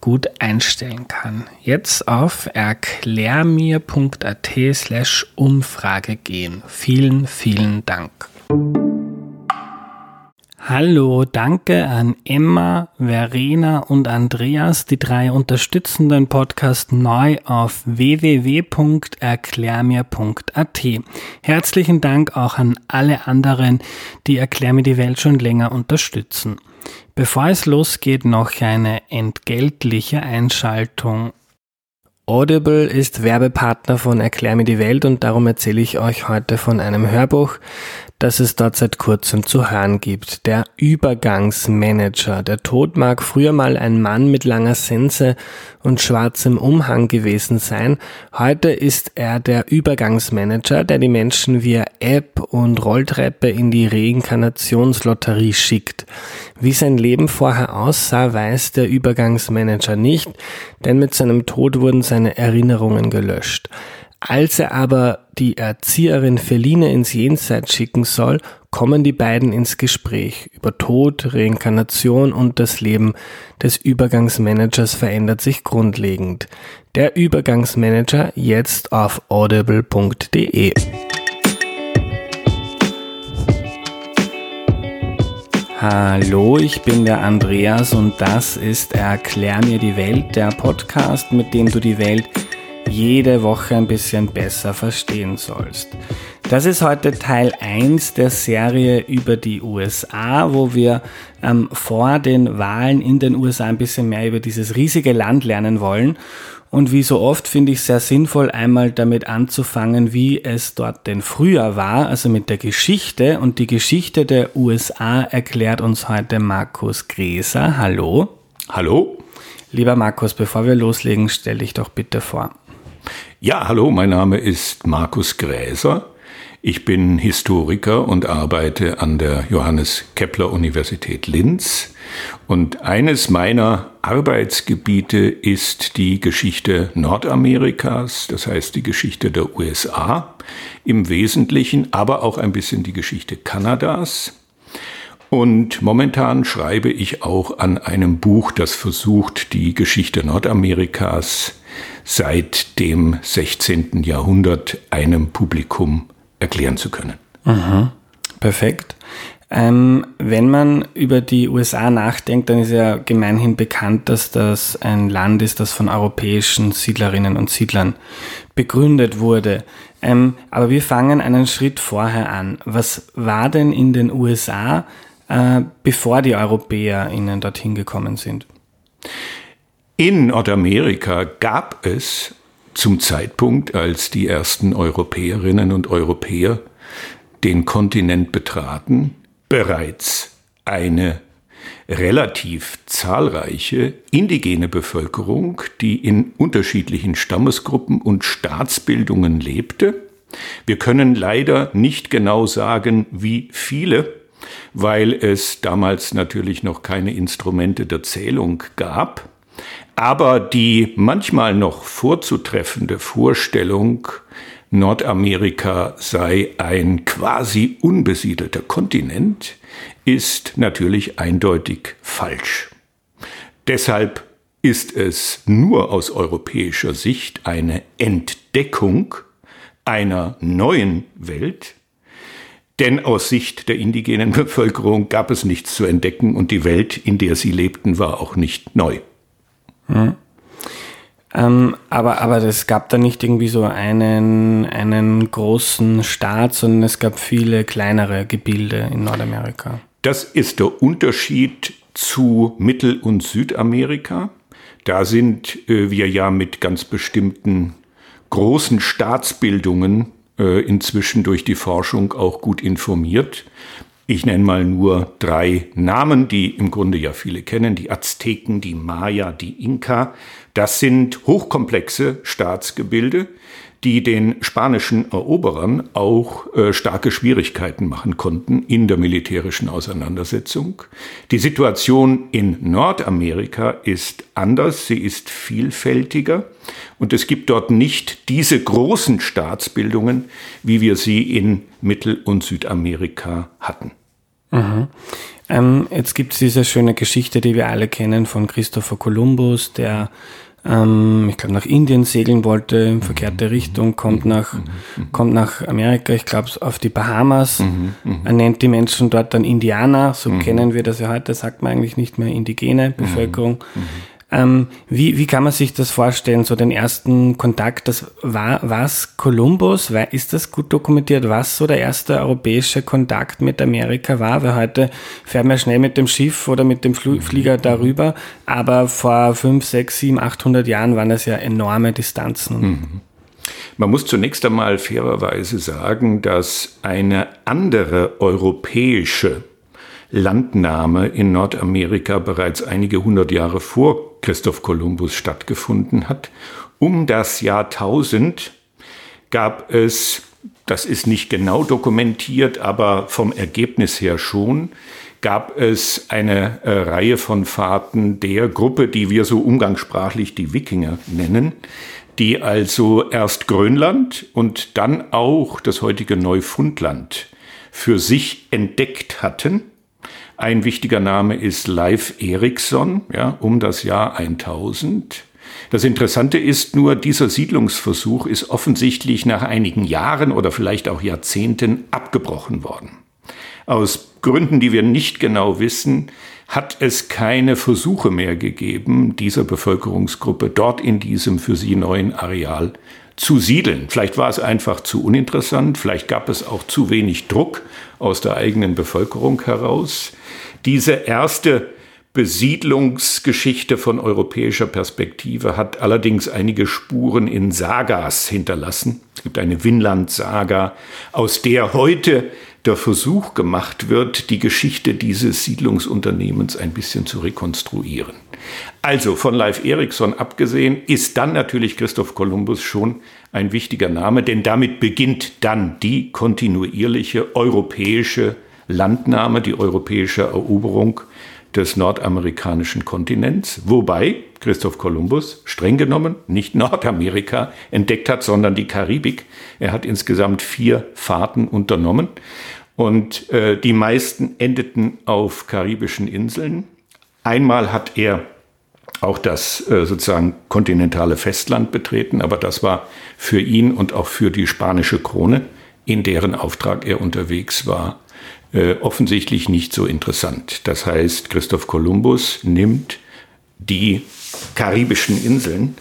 gut einstellen kann. Jetzt auf erklärmir.at slash Umfrage gehen. Vielen, vielen Dank. Hallo, danke an Emma, Verena und Andreas. Die drei unterstützen den Podcast neu auf www.erklärmir.at. Herzlichen Dank auch an alle anderen, die Erklär mir die Welt schon länger unterstützen. Bevor es losgeht, noch eine entgeltliche Einschaltung. Audible ist Werbepartner von Erklär mir die Welt und darum erzähle ich euch heute von einem Hörbuch, das es dort seit kurzem zu hören gibt. Der Übergangsmanager. Der Tod mag früher mal ein Mann mit langer Sense und schwarzem Umhang gewesen sein. Heute ist er der Übergangsmanager, der die Menschen via App und Rolltreppe in die Reinkarnationslotterie schickt. Wie sein Leben vorher aussah, weiß der Übergangsmanager nicht, denn mit seinem Tod wurden seine Erinnerungen gelöscht. Als er aber die Erzieherin Feline ins Jenseits schicken soll, kommen die beiden ins Gespräch. Über Tod, Reinkarnation und das Leben des Übergangsmanagers verändert sich grundlegend. Der Übergangsmanager jetzt auf audible.de. Hallo, ich bin der Andreas und das ist Erklär mir die Welt, der Podcast, mit dem du die Welt jede Woche ein bisschen besser verstehen sollst. Das ist heute Teil 1 der Serie über die USA, wo wir ähm, vor den Wahlen in den USA ein bisschen mehr über dieses riesige Land lernen wollen. Und wie so oft finde ich sehr sinnvoll, einmal damit anzufangen, wie es dort denn früher war, also mit der Geschichte. Und die Geschichte der USA erklärt uns heute Markus Gräser. Hallo. Hallo. Lieber Markus, bevor wir loslegen, stell dich doch bitte vor. Ja, hallo, mein Name ist Markus Gräser. Ich bin Historiker und arbeite an der Johannes Kepler Universität Linz. Und eines meiner Arbeitsgebiete ist die Geschichte Nordamerikas, das heißt die Geschichte der USA im Wesentlichen, aber auch ein bisschen die Geschichte Kanadas. Und momentan schreibe ich auch an einem Buch, das versucht, die Geschichte Nordamerikas seit dem 16. Jahrhundert einem Publikum erklären zu können. Mhm. Perfekt. Ähm, wenn man über die USA nachdenkt, dann ist ja gemeinhin bekannt, dass das ein Land ist, das von europäischen Siedlerinnen und Siedlern begründet wurde. Ähm, aber wir fangen einen Schritt vorher an. Was war denn in den USA, äh, bevor die EuropäerInnen dorthin gekommen sind? In Nordamerika gab es zum Zeitpunkt, als die ersten Europäerinnen und Europäer den Kontinent betraten, bereits eine relativ zahlreiche indigene Bevölkerung, die in unterschiedlichen Stammesgruppen und Staatsbildungen lebte. Wir können leider nicht genau sagen, wie viele, weil es damals natürlich noch keine Instrumente der Zählung gab. Aber die manchmal noch vorzutreffende Vorstellung, Nordamerika sei ein quasi unbesiedelter Kontinent, ist natürlich eindeutig falsch. Deshalb ist es nur aus europäischer Sicht eine Entdeckung einer neuen Welt, denn aus Sicht der indigenen Bevölkerung gab es nichts zu entdecken und die Welt, in der sie lebten, war auch nicht neu. Hm. Ähm, aber, aber es gab da nicht irgendwie so einen, einen großen Staat, sondern es gab viele kleinere Gebilde in Nordamerika. Das ist der Unterschied zu Mittel- und Südamerika. Da sind äh, wir ja mit ganz bestimmten großen Staatsbildungen äh, inzwischen durch die Forschung auch gut informiert. Ich nenne mal nur drei Namen, die im Grunde ja viele kennen. Die Azteken, die Maya, die Inka. Das sind hochkomplexe Staatsgebilde, die den spanischen Eroberern auch äh, starke Schwierigkeiten machen konnten in der militärischen Auseinandersetzung. Die Situation in Nordamerika ist anders, sie ist vielfältiger und es gibt dort nicht diese großen Staatsbildungen, wie wir sie in Mittel- und Südamerika hatten. Mhm. Ähm, jetzt gibt es diese schöne Geschichte, die wir alle kennen von Christopher Columbus, der ähm, ich glaube, nach Indien segeln wollte, in verkehrte mhm. Richtung, kommt mhm. nach, mhm. kommt nach Amerika, ich glaube, auf die Bahamas. Er nennt die Menschen dort dann Indianer, so kennen wir das ja heute, sagt man eigentlich nicht mehr indigene Bevölkerung. Ähm, wie, wie kann man sich das vorstellen, so den ersten Kontakt, das war was Kolumbus, ist das gut dokumentiert, was so der erste europäische Kontakt mit Amerika war? Weil heute fährt man schnell mit dem Schiff oder mit dem Fl Flieger darüber, aber vor 5, 6, 7, 800 Jahren waren das ja enorme Distanzen. Mhm. Man muss zunächst einmal fairerweise sagen, dass eine andere europäische Landnahme in Nordamerika bereits einige hundert Jahre vor Christoph Kolumbus stattgefunden hat. Um das Jahrtausend gab es, das ist nicht genau dokumentiert, aber vom Ergebnis her schon, gab es eine äh, Reihe von Fahrten der Gruppe, die wir so umgangssprachlich die Wikinger nennen, die also erst Grönland und dann auch das heutige Neufundland für sich entdeckt hatten ein wichtiger Name ist Leif Erikson, ja, um das Jahr 1000. Das Interessante ist nur, dieser Siedlungsversuch ist offensichtlich nach einigen Jahren oder vielleicht auch Jahrzehnten abgebrochen worden. Aus Gründen, die wir nicht genau wissen, hat es keine Versuche mehr gegeben, dieser Bevölkerungsgruppe dort in diesem für sie neuen Areal zu siedeln. Vielleicht war es einfach zu uninteressant, vielleicht gab es auch zu wenig Druck aus der eigenen Bevölkerung heraus. Diese erste Besiedlungsgeschichte von europäischer Perspektive hat allerdings einige Spuren in Sagas hinterlassen. Es gibt eine Winland-Saga, aus der heute der Versuch gemacht wird, die Geschichte dieses Siedlungsunternehmens ein bisschen zu rekonstruieren. Also von Leif Erikson abgesehen ist dann natürlich Christoph Kolumbus schon ein wichtiger Name, denn damit beginnt dann die kontinuierliche europäische Landnahme, die europäische Eroberung des nordamerikanischen Kontinents, wobei Christoph Kolumbus streng genommen nicht Nordamerika entdeckt hat, sondern die Karibik. Er hat insgesamt vier Fahrten unternommen und äh, die meisten endeten auf karibischen Inseln. Einmal hat er auch das äh, sozusagen kontinentale Festland betreten, aber das war für ihn und auch für die spanische Krone, in deren Auftrag er unterwegs war, äh, offensichtlich nicht so interessant. Das heißt, Christoph Kolumbus nimmt die karibischen Inseln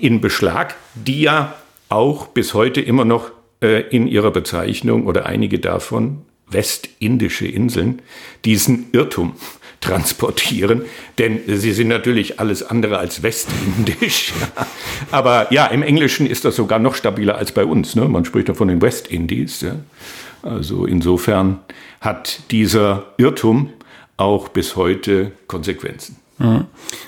in Beschlag, die ja auch bis heute immer noch äh, in ihrer Bezeichnung oder einige davon westindische Inseln diesen Irrtum transportieren, denn sie sind natürlich alles andere als westindisch. Aber ja, im Englischen ist das sogar noch stabiler als bei uns. Ne? Man spricht ja von den Westindies. Ja? Also insofern hat dieser Irrtum auch bis heute Konsequenzen. Mhm.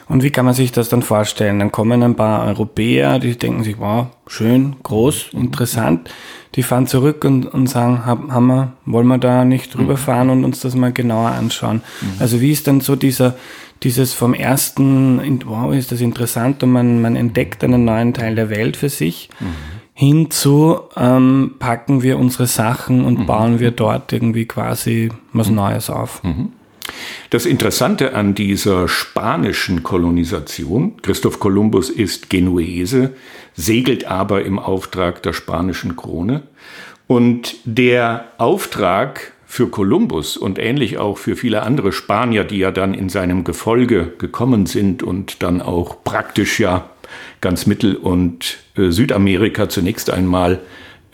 Und wie kann man sich das dann vorstellen? Dann kommen ein paar Europäer, die denken sich, wow, schön, groß, interessant. Die fahren zurück und, und sagen, haben wir, wollen wir da nicht drüber mhm. fahren und uns das mal genauer anschauen? Mhm. Also wie ist dann so dieser, dieses vom ersten, wow, ist das interessant und man, man entdeckt einen neuen Teil der Welt für sich. Mhm hinzu ähm, packen wir unsere Sachen und mhm. bauen wir dort irgendwie quasi was mhm. Neues auf. Das Interessante an dieser spanischen Kolonisation, Christoph Kolumbus ist Genuese, segelt aber im Auftrag der spanischen Krone. Und der Auftrag für Kolumbus und ähnlich auch für viele andere Spanier, die ja dann in seinem Gefolge gekommen sind und dann auch praktisch ja ganz Mittel- und äh, Südamerika zunächst einmal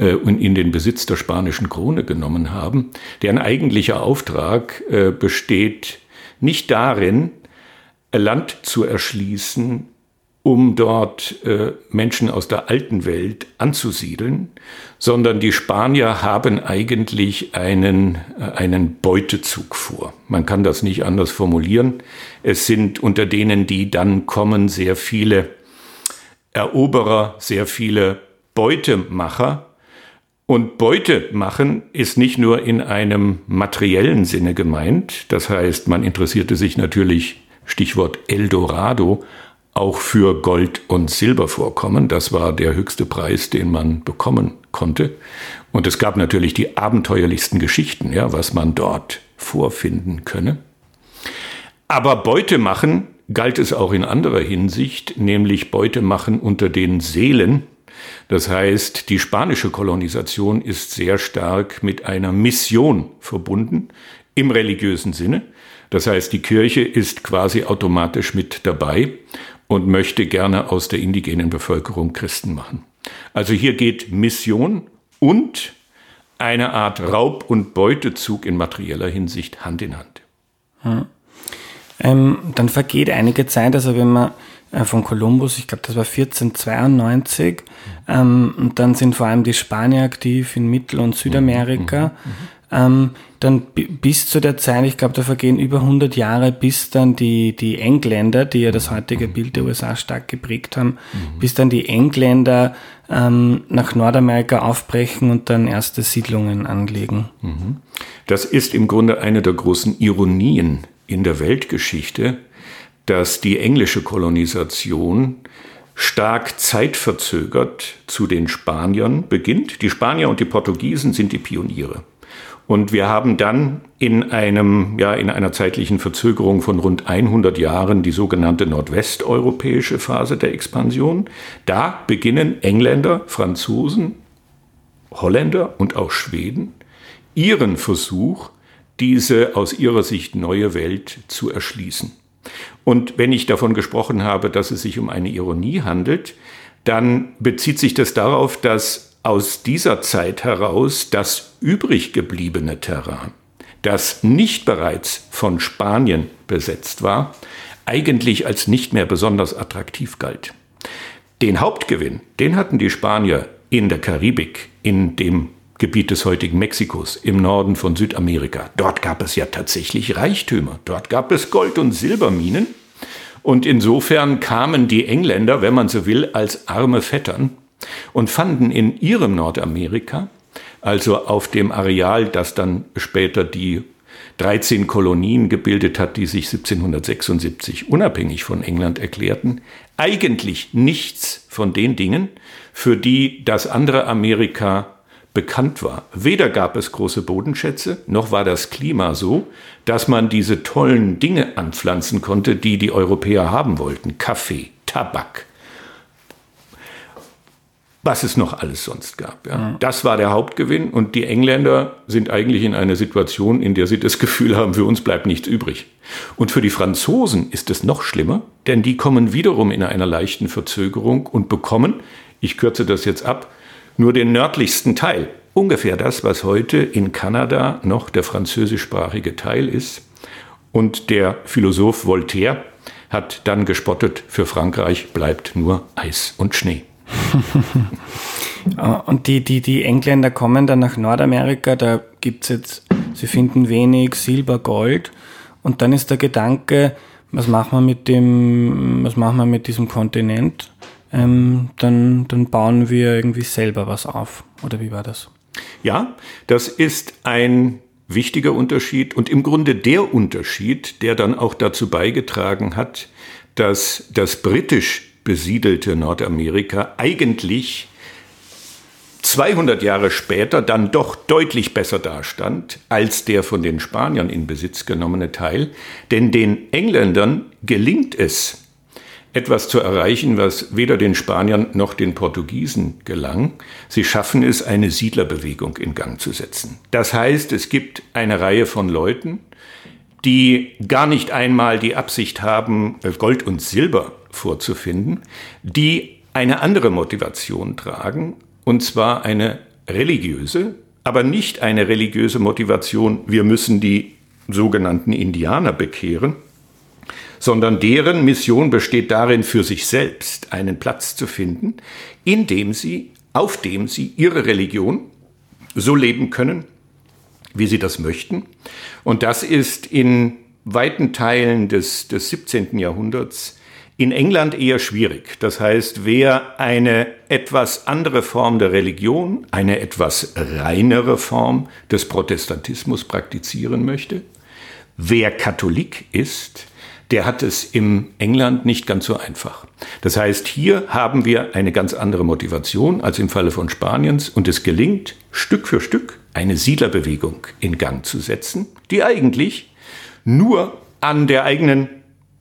äh, in den Besitz der spanischen Krone genommen haben, deren eigentlicher Auftrag äh, besteht nicht darin, Land zu erschließen, um dort äh, Menschen aus der alten Welt anzusiedeln, sondern die Spanier haben eigentlich einen, äh, einen Beutezug vor. Man kann das nicht anders formulieren. Es sind unter denen, die dann kommen, sehr viele Eroberer, sehr viele Beutemacher. Und Beute machen ist nicht nur in einem materiellen Sinne gemeint. Das heißt, man interessierte sich natürlich, Stichwort Eldorado, auch für Gold- und Silbervorkommen. Das war der höchste Preis, den man bekommen konnte. Und es gab natürlich die abenteuerlichsten Geschichten, ja, was man dort vorfinden könne. Aber Beute machen galt es auch in anderer Hinsicht, nämlich Beute machen unter den Seelen. Das heißt, die spanische Kolonisation ist sehr stark mit einer Mission verbunden im religiösen Sinne. Das heißt, die Kirche ist quasi automatisch mit dabei und möchte gerne aus der indigenen Bevölkerung Christen machen. Also hier geht Mission und eine Art Raub- und Beutezug in materieller Hinsicht Hand in Hand. Hm. Ähm, dann vergeht einige Zeit, also wenn man äh, von Kolumbus, ich glaube, das war 1492, ähm, und dann sind vor allem die Spanier aktiv in Mittel- und Südamerika. Mhm. Mhm. Ähm, dann bis zu der Zeit, ich glaube, da vergehen über 100 Jahre, bis dann die, die Engländer, die ja das heutige Bild der USA stark geprägt haben, mhm. bis dann die Engländer ähm, nach Nordamerika aufbrechen und dann erste Siedlungen anlegen. Mhm. Das ist im Grunde eine der großen Ironien in der Weltgeschichte, dass die englische Kolonisation stark zeitverzögert zu den Spaniern beginnt. Die Spanier und die Portugiesen sind die Pioniere. Und wir haben dann in einem, ja, in einer zeitlichen Verzögerung von rund 100 Jahren die sogenannte nordwesteuropäische Phase der Expansion. Da beginnen Engländer, Franzosen, Holländer und auch Schweden ihren Versuch, diese aus ihrer Sicht neue Welt zu erschließen. Und wenn ich davon gesprochen habe, dass es sich um eine Ironie handelt, dann bezieht sich das darauf, dass aus dieser Zeit heraus das übrig gebliebene Terrain, das nicht bereits von Spanien besetzt war, eigentlich als nicht mehr besonders attraktiv galt. Den Hauptgewinn, den hatten die Spanier in der Karibik, in dem Gebiet des heutigen Mexikos, im Norden von Südamerika. Dort gab es ja tatsächlich Reichtümer, dort gab es Gold- und Silberminen. Und insofern kamen die Engländer, wenn man so will, als arme Vettern und fanden in ihrem Nordamerika, also auf dem Areal, das dann später die 13 Kolonien gebildet hat, die sich 1776 unabhängig von England erklärten, eigentlich nichts von den Dingen, für die das andere Amerika bekannt war. Weder gab es große Bodenschätze, noch war das Klima so, dass man diese tollen Dinge anpflanzen konnte, die die Europäer haben wollten. Kaffee, Tabak, was es noch alles sonst gab. Ja. Das war der Hauptgewinn und die Engländer sind eigentlich in einer Situation, in der sie das Gefühl haben, für uns bleibt nichts übrig. Und für die Franzosen ist es noch schlimmer, denn die kommen wiederum in einer leichten Verzögerung und bekommen, ich kürze das jetzt ab, nur den nördlichsten Teil. Ungefähr das, was heute in Kanada noch der französischsprachige Teil ist. Und der Philosoph Voltaire hat dann gespottet, für Frankreich bleibt nur Eis und Schnee. und die, die, die Engländer kommen dann nach Nordamerika, da gibt es jetzt, sie finden wenig Silber, Gold und dann ist der Gedanke, was machen wir mit dem, was machen wir mit diesem Kontinent? Ähm, dann, dann bauen wir irgendwie selber was auf. Oder wie war das? Ja, das ist ein wichtiger Unterschied und im Grunde der Unterschied, der dann auch dazu beigetragen hat, dass das britisch besiedelte Nordamerika eigentlich 200 Jahre später dann doch deutlich besser dastand als der von den Spaniern in Besitz genommene Teil. Denn den Engländern gelingt es, etwas zu erreichen, was weder den Spaniern noch den Portugiesen gelang. Sie schaffen es, eine Siedlerbewegung in Gang zu setzen. Das heißt, es gibt eine Reihe von Leuten, die gar nicht einmal die Absicht haben, Gold und Silber vorzufinden, die eine andere Motivation tragen, und zwar eine religiöse, aber nicht eine religiöse Motivation, wir müssen die sogenannten Indianer bekehren, sondern deren Mission besteht darin, für sich selbst einen Platz zu finden, in dem sie, auf dem sie ihre Religion so leben können, wie sie das möchten. Und das ist in weiten Teilen des, des 17. Jahrhunderts in England eher schwierig. Das heißt, wer eine etwas andere Form der Religion, eine etwas reinere Form des Protestantismus praktizieren möchte, wer Katholik ist, der hat es im England nicht ganz so einfach. Das heißt, hier haben wir eine ganz andere Motivation als im Falle von Spaniens und es gelingt Stück für Stück eine Siedlerbewegung in Gang zu setzen, die eigentlich nur an der eigenen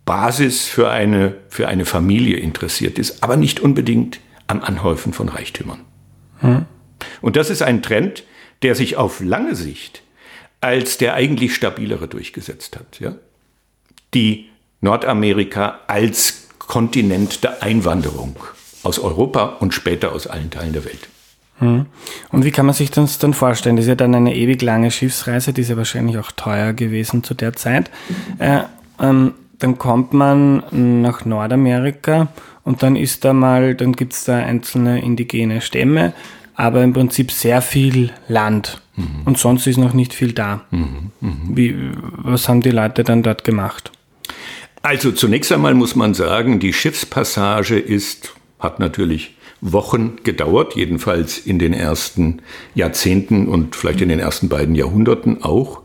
Basis für eine, für eine Familie interessiert ist, aber nicht unbedingt am Anhäufen von Reichtümern. Hm. Und das ist ein Trend, der sich auf lange Sicht als der eigentlich stabilere durchgesetzt hat. Ja? Die Nordamerika als Kontinent der Einwanderung aus Europa und später aus allen Teilen der Welt. Hm. Und wie kann man sich das dann vorstellen? Das ist ja dann eine ewig lange Schiffsreise, die ist ja wahrscheinlich auch teuer gewesen zu der Zeit. Äh, ähm, dann kommt man nach Nordamerika und dann ist da mal, dann gibt es da einzelne indigene Stämme, aber im Prinzip sehr viel Land. Mhm. Und sonst ist noch nicht viel da. Mhm. Mhm. Wie, was haben die Leute dann dort gemacht? Also zunächst einmal muss man sagen, die Schiffspassage ist, hat natürlich Wochen gedauert, jedenfalls in den ersten Jahrzehnten und vielleicht in den ersten beiden Jahrhunderten auch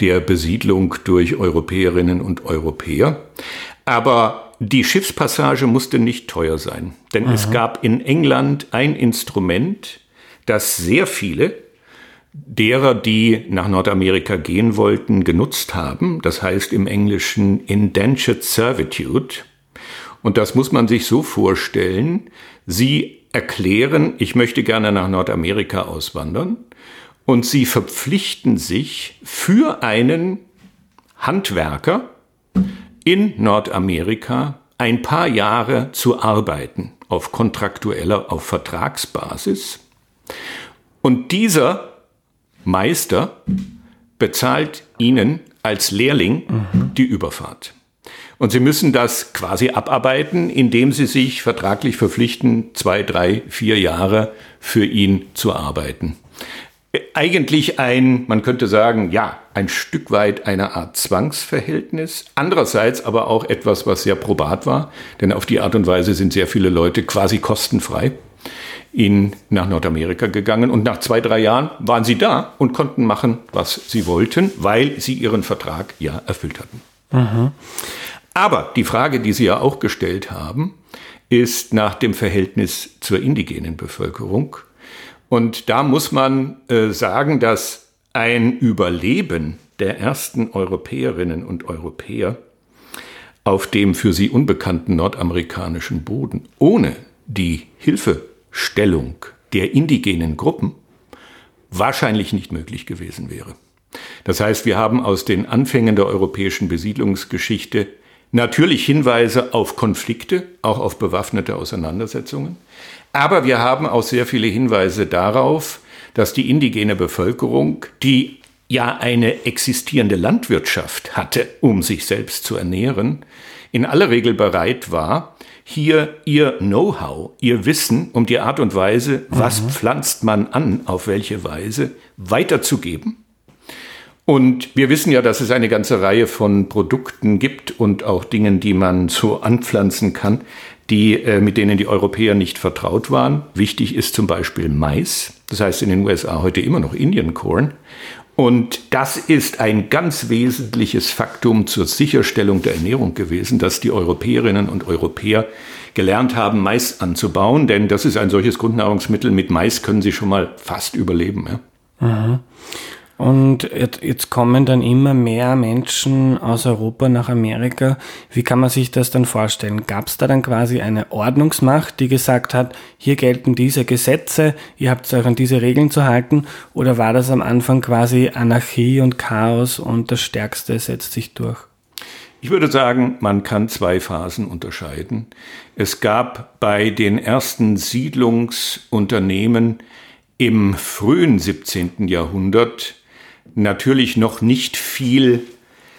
der Besiedlung durch Europäerinnen und Europäer. Aber die Schiffspassage musste nicht teuer sein, denn Aha. es gab in England ein Instrument, das sehr viele derer, die nach Nordamerika gehen wollten, genutzt haben. Das heißt im Englischen Indentured Servitude. Und das muss man sich so vorstellen. Sie erklären, ich möchte gerne nach Nordamerika auswandern und sie verpflichten sich für einen Handwerker in Nordamerika ein paar Jahre zu arbeiten auf kontraktueller, auf Vertragsbasis. Und dieser Meister bezahlt ihnen als Lehrling mhm. die Überfahrt. Und sie müssen das quasi abarbeiten, indem sie sich vertraglich verpflichten, zwei, drei, vier Jahre für ihn zu arbeiten eigentlich ein, man könnte sagen, ja, ein Stück weit eine Art Zwangsverhältnis. Andererseits aber auch etwas, was sehr probat war, denn auf die Art und Weise sind sehr viele Leute quasi kostenfrei in, nach Nordamerika gegangen und nach zwei, drei Jahren waren sie da und konnten machen, was sie wollten, weil sie ihren Vertrag ja erfüllt hatten. Mhm. Aber die Frage, die Sie ja auch gestellt haben, ist nach dem Verhältnis zur indigenen Bevölkerung. Und da muss man äh, sagen, dass ein Überleben der ersten Europäerinnen und Europäer auf dem für sie unbekannten nordamerikanischen Boden ohne die Hilfestellung der indigenen Gruppen wahrscheinlich nicht möglich gewesen wäre. Das heißt, wir haben aus den Anfängen der europäischen Besiedlungsgeschichte natürlich Hinweise auf Konflikte, auch auf bewaffnete Auseinandersetzungen. Aber wir haben auch sehr viele Hinweise darauf, dass die indigene Bevölkerung, die ja eine existierende Landwirtschaft hatte, um sich selbst zu ernähren, in aller Regel bereit war, hier ihr Know-how, ihr Wissen um die Art und Weise, was mhm. pflanzt man an, auf welche Weise, weiterzugeben. Und wir wissen ja, dass es eine ganze Reihe von Produkten gibt und auch Dingen, die man so anpflanzen kann, die, äh, mit denen die Europäer nicht vertraut waren. Wichtig ist zum Beispiel Mais. Das heißt in den USA heute immer noch Indian Corn. Und das ist ein ganz wesentliches Faktum zur Sicherstellung der Ernährung gewesen, dass die Europäerinnen und Europäer gelernt haben, Mais anzubauen, denn das ist ein solches Grundnahrungsmittel. Mit Mais können sie schon mal fast überleben. Ja. Mhm. Und jetzt kommen dann immer mehr Menschen aus Europa nach Amerika. Wie kann man sich das dann vorstellen? Gab es da dann quasi eine Ordnungsmacht, die gesagt hat, hier gelten diese Gesetze, ihr habt euch an diese Regeln zu halten? Oder war das am Anfang quasi Anarchie und Chaos und das Stärkste setzt sich durch? Ich würde sagen, man kann zwei Phasen unterscheiden. Es gab bei den ersten Siedlungsunternehmen im frühen 17. Jahrhundert natürlich noch nicht viel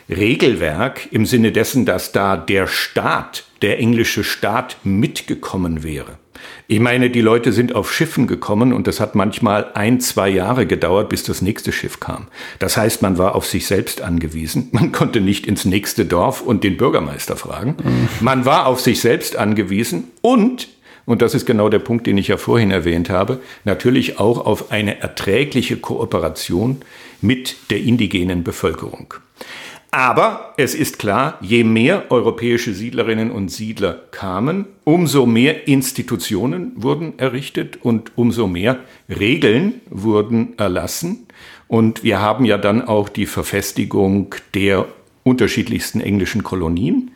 Regelwerk im Sinne dessen, dass da der Staat, der englische Staat mitgekommen wäre. Ich meine, die Leute sind auf Schiffen gekommen und das hat manchmal ein, zwei Jahre gedauert, bis das nächste Schiff kam. Das heißt, man war auf sich selbst angewiesen. Man konnte nicht ins nächste Dorf und den Bürgermeister fragen. Man war auf sich selbst angewiesen und und das ist genau der Punkt, den ich ja vorhin erwähnt habe, natürlich auch auf eine erträgliche Kooperation mit der indigenen Bevölkerung. Aber es ist klar, je mehr europäische Siedlerinnen und Siedler kamen, umso mehr Institutionen wurden errichtet und umso mehr Regeln wurden erlassen. Und wir haben ja dann auch die Verfestigung der unterschiedlichsten englischen Kolonien,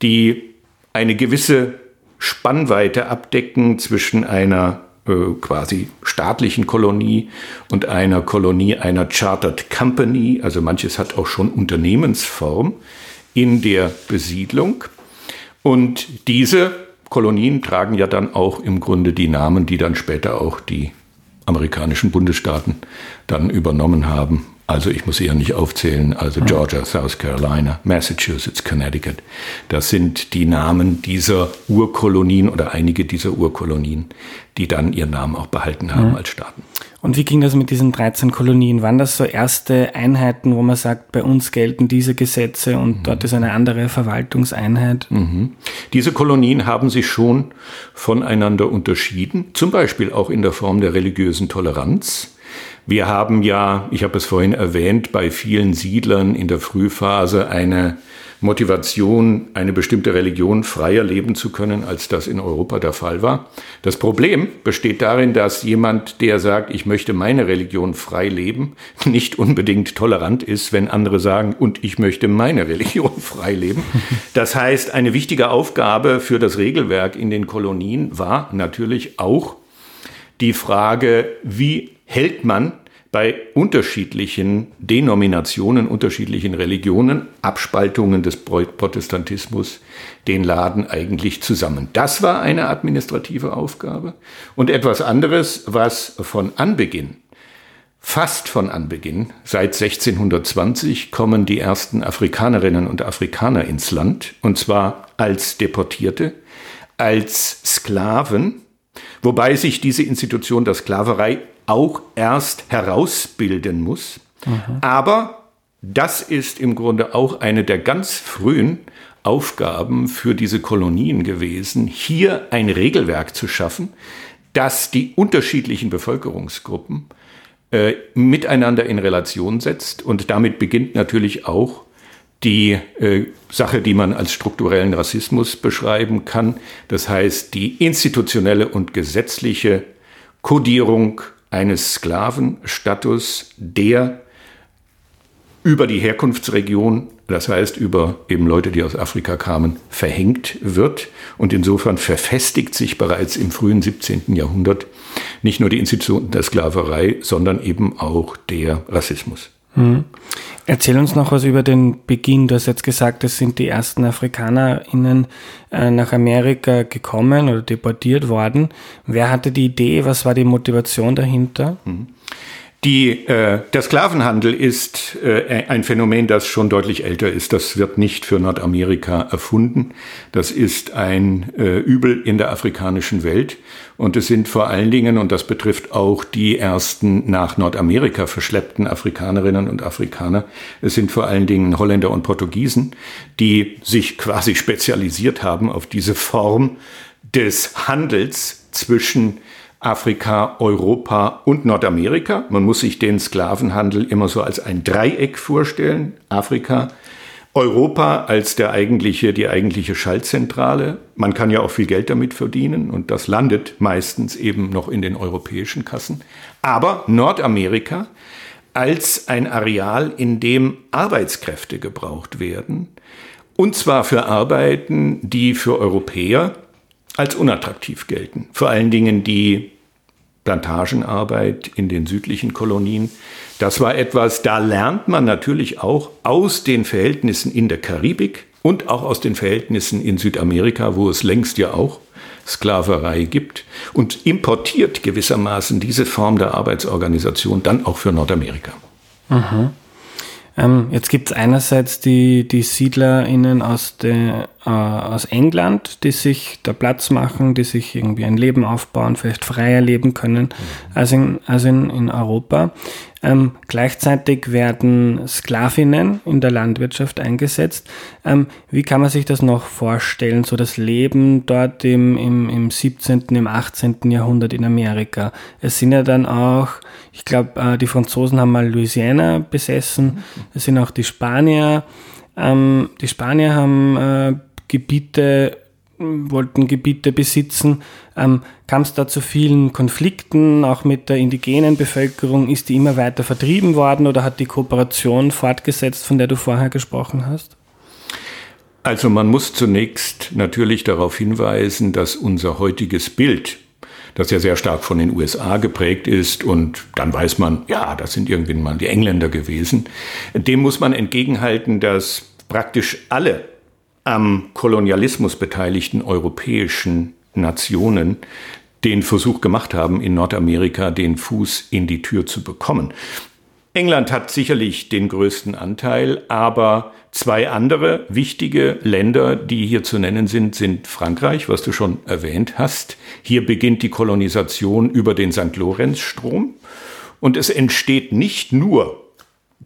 die eine gewisse Spannweite abdecken zwischen einer quasi staatlichen Kolonie und einer Kolonie einer Chartered Company, also manches hat auch schon Unternehmensform in der Besiedlung. Und diese Kolonien tragen ja dann auch im Grunde die Namen, die dann später auch die amerikanischen Bundesstaaten dann übernommen haben. Also ich muss sie ja nicht aufzählen. Also Georgia, South Carolina, Massachusetts, Connecticut. Das sind die Namen dieser Urkolonien oder einige dieser Urkolonien, die dann ihren Namen auch behalten haben mhm. als Staaten. Und wie ging das mit diesen 13 Kolonien? Waren das so erste Einheiten, wo man sagt, bei uns gelten diese Gesetze und mhm. dort ist eine andere Verwaltungseinheit? Mhm. Diese Kolonien haben sich schon voneinander unterschieden, zum Beispiel auch in der Form der religiösen Toleranz. Wir haben ja, ich habe es vorhin erwähnt, bei vielen Siedlern in der Frühphase eine Motivation, eine bestimmte Religion freier leben zu können, als das in Europa der Fall war. Das Problem besteht darin, dass jemand, der sagt, ich möchte meine Religion frei leben, nicht unbedingt tolerant ist, wenn andere sagen, und ich möchte meine Religion frei leben. Das heißt, eine wichtige Aufgabe für das Regelwerk in den Kolonien war natürlich auch die Frage, wie hält man bei unterschiedlichen Denominationen, unterschiedlichen Religionen, Abspaltungen des Protestantismus den Laden eigentlich zusammen. Das war eine administrative Aufgabe. Und etwas anderes, was von Anbeginn, fast von Anbeginn, seit 1620 kommen die ersten Afrikanerinnen und Afrikaner ins Land, und zwar als Deportierte, als Sklaven, wobei sich diese Institution der Sklaverei auch erst herausbilden muss. Mhm. Aber das ist im Grunde auch eine der ganz frühen Aufgaben für diese Kolonien gewesen, hier ein Regelwerk zu schaffen, das die unterschiedlichen Bevölkerungsgruppen äh, miteinander in Relation setzt. Und damit beginnt natürlich auch die äh, Sache, die man als strukturellen Rassismus beschreiben kann. Das heißt, die institutionelle und gesetzliche Kodierung eines Sklavenstatus, der über die Herkunftsregion, das heißt über eben Leute, die aus Afrika kamen, verhängt wird. Und insofern verfestigt sich bereits im frühen 17. Jahrhundert nicht nur die Institution der Sklaverei, sondern eben auch der Rassismus. Hm. Erzähl uns noch was über den Beginn. Du hast jetzt gesagt, es sind die ersten AfrikanerInnen äh, nach Amerika gekommen oder deportiert worden. Wer hatte die Idee? Was war die Motivation dahinter? Mhm. Die, äh, der Sklavenhandel ist äh, ein Phänomen, das schon deutlich älter ist. Das wird nicht für Nordamerika erfunden. Das ist ein äh, Übel in der afrikanischen Welt. Und es sind vor allen Dingen, und das betrifft auch die ersten nach Nordamerika verschleppten Afrikanerinnen und Afrikaner, es sind vor allen Dingen Holländer und Portugiesen, die sich quasi spezialisiert haben auf diese Form des Handels zwischen Afrika, Europa und Nordamerika. Man muss sich den Sklavenhandel immer so als ein Dreieck vorstellen. Afrika, Europa als der eigentliche, die eigentliche Schaltzentrale. Man kann ja auch viel Geld damit verdienen und das landet meistens eben noch in den europäischen Kassen. Aber Nordamerika als ein Areal, in dem Arbeitskräfte gebraucht werden. Und zwar für Arbeiten, die für Europäer als unattraktiv gelten. Vor allen Dingen die Plantagenarbeit in den südlichen Kolonien. Das war etwas, da lernt man natürlich auch aus den Verhältnissen in der Karibik, und auch aus den Verhältnissen in Südamerika, wo es längst ja auch Sklaverei gibt und importiert gewissermaßen diese Form der Arbeitsorganisation dann auch für Nordamerika. Mhm. Ähm, jetzt gibt es einerseits die, die SiedlerInnen aus, de, äh, aus England, die sich da Platz machen, die sich irgendwie ein Leben aufbauen, vielleicht freier leben können als, in, als in, in Europa. Ähm, gleichzeitig werden Sklavinnen in der Landwirtschaft eingesetzt. Ähm, wie kann man sich das noch vorstellen, so das Leben dort im, im, im 17., im 18. Jahrhundert in Amerika? Es sind ja dann auch, ich glaube, äh, die Franzosen haben mal Louisiana besessen, es sind auch die Spanier. Ähm, die Spanier haben äh, Gebiete wollten Gebiete besitzen. Ähm, Kam es da zu vielen Konflikten, auch mit der indigenen Bevölkerung? Ist die immer weiter vertrieben worden oder hat die Kooperation fortgesetzt, von der du vorher gesprochen hast? Also man muss zunächst natürlich darauf hinweisen, dass unser heutiges Bild, das ja sehr stark von den USA geprägt ist und dann weiß man, ja, das sind irgendwann mal die Engländer gewesen, dem muss man entgegenhalten, dass praktisch alle am Kolonialismus beteiligten europäischen Nationen den Versuch gemacht haben, in Nordamerika den Fuß in die Tür zu bekommen. England hat sicherlich den größten Anteil, aber zwei andere wichtige Länder, die hier zu nennen sind, sind Frankreich, was du schon erwähnt hast. Hier beginnt die Kolonisation über den St. Lorenz-Strom. Und es entsteht nicht nur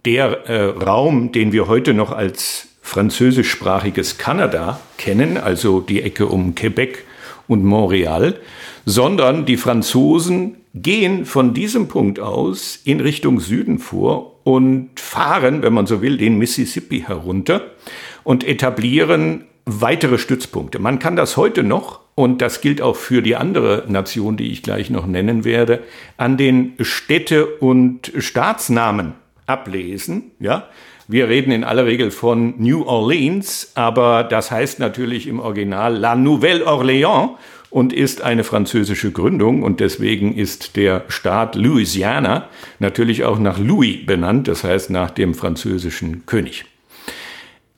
der äh, Raum, den wir heute noch als französischsprachiges Kanada kennen, also die Ecke um Quebec und Montreal, sondern die Franzosen gehen von diesem Punkt aus in Richtung Süden vor und fahren, wenn man so will, den Mississippi herunter und etablieren weitere Stützpunkte. Man kann das heute noch, und das gilt auch für die andere Nation, die ich gleich noch nennen werde, an den Städte- und Staatsnamen ablesen, ja. Wir reden in aller Regel von New Orleans, aber das heißt natürlich im Original La Nouvelle Orléans und ist eine französische Gründung und deswegen ist der Staat Louisiana natürlich auch nach Louis benannt, das heißt nach dem französischen König.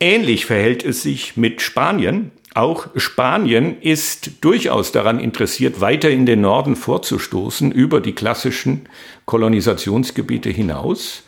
Ähnlich verhält es sich mit Spanien. Auch Spanien ist durchaus daran interessiert, weiter in den Norden vorzustoßen über die klassischen Kolonisationsgebiete hinaus.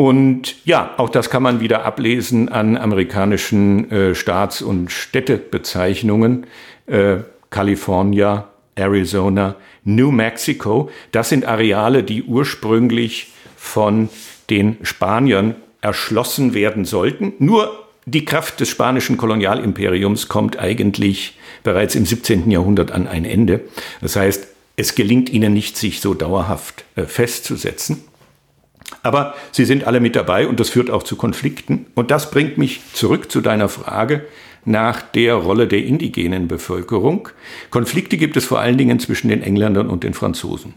Und ja, auch das kann man wieder ablesen an amerikanischen äh, Staats- und Städtebezeichnungen. Äh, California, Arizona, New Mexico. Das sind Areale, die ursprünglich von den Spaniern erschlossen werden sollten. Nur die Kraft des spanischen Kolonialimperiums kommt eigentlich bereits im 17. Jahrhundert an ein Ende. Das heißt, es gelingt ihnen nicht, sich so dauerhaft äh, festzusetzen. Aber sie sind alle mit dabei und das führt auch zu Konflikten. Und das bringt mich zurück zu deiner Frage nach der Rolle der indigenen Bevölkerung. Konflikte gibt es vor allen Dingen zwischen den Engländern und den Franzosen.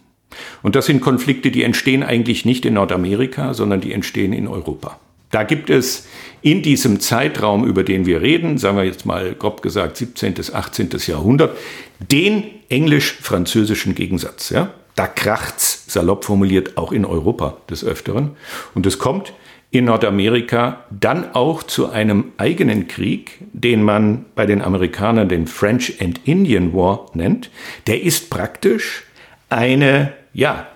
Und das sind Konflikte, die entstehen eigentlich nicht in Nordamerika, sondern die entstehen in Europa. Da gibt es in diesem Zeitraum, über den wir reden, sagen wir jetzt mal grob gesagt 17. bis 18. Jahrhundert, den englisch-französischen Gegensatz. Ja? Da kracht's, salopp formuliert, auch in Europa des Öfteren. Und es kommt in Nordamerika dann auch zu einem eigenen Krieg, den man bei den Amerikanern den French and Indian War nennt. Der ist praktisch eine, ja,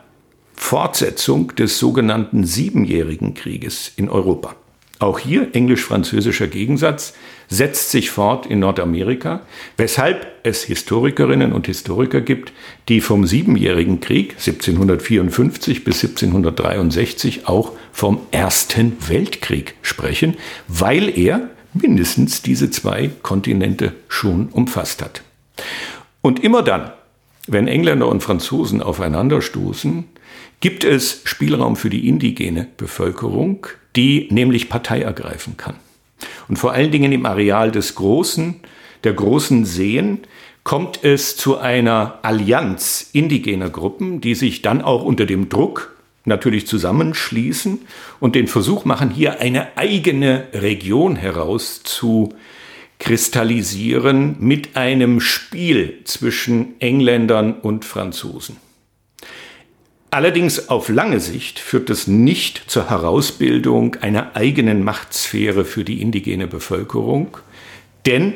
Fortsetzung des sogenannten Siebenjährigen Krieges in Europa. Auch hier englisch-französischer Gegensatz setzt sich fort in Nordamerika, weshalb es Historikerinnen und Historiker gibt, die vom Siebenjährigen Krieg 1754 bis 1763 auch vom Ersten Weltkrieg sprechen, weil er mindestens diese zwei Kontinente schon umfasst hat. Und immer dann, wenn Engländer und Franzosen aufeinanderstoßen, gibt es Spielraum für die indigene Bevölkerung, die nämlich Partei ergreifen kann. Und vor allen Dingen im Areal des großen, der großen Seen kommt es zu einer Allianz indigener Gruppen, die sich dann auch unter dem Druck natürlich zusammenschließen und den Versuch machen, hier eine eigene Region heraus zu kristallisieren mit einem Spiel zwischen Engländern und Franzosen. Allerdings auf lange Sicht führt es nicht zur Herausbildung einer eigenen Machtsphäre für die indigene Bevölkerung, Denn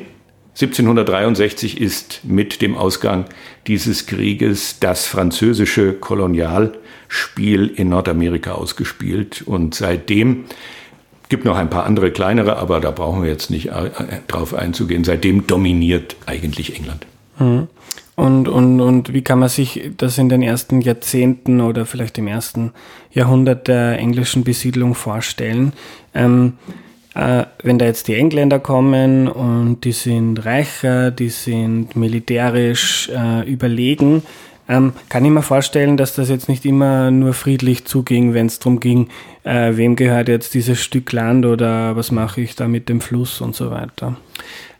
1763 ist mit dem Ausgang dieses Krieges das französische Kolonialspiel in Nordamerika ausgespielt und seitdem gibt noch ein paar andere kleinere, aber da brauchen wir jetzt nicht äh, drauf einzugehen. Seitdem dominiert eigentlich England. Mhm. Und, und, und wie kann man sich das in den ersten Jahrzehnten oder vielleicht im ersten Jahrhundert der englischen Besiedlung vorstellen? Ähm, äh, wenn da jetzt die Engländer kommen und die sind reicher, die sind militärisch äh, überlegen, ähm, kann ich mir vorstellen, dass das jetzt nicht immer nur friedlich zuging, wenn es darum ging, äh, wem gehört jetzt dieses Stück Land oder was mache ich da mit dem Fluss und so weiter.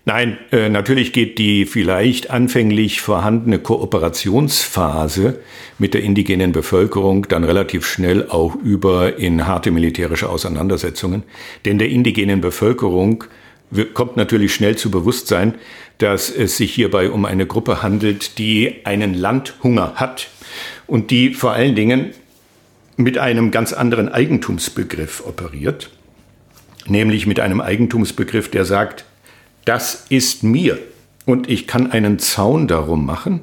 Nein, äh, natürlich geht die vielleicht anfänglich vorhandene Kooperationsphase mit der indigenen Bevölkerung dann relativ schnell auch über in harte militärische Auseinandersetzungen. Denn der indigenen Bevölkerung kommt natürlich schnell zu Bewusstsein, dass es sich hierbei um eine Gruppe handelt, die einen Landhunger hat und die vor allen Dingen mit einem ganz anderen Eigentumsbegriff operiert, nämlich mit einem Eigentumsbegriff, der sagt, das ist mir und ich kann einen Zaun darum machen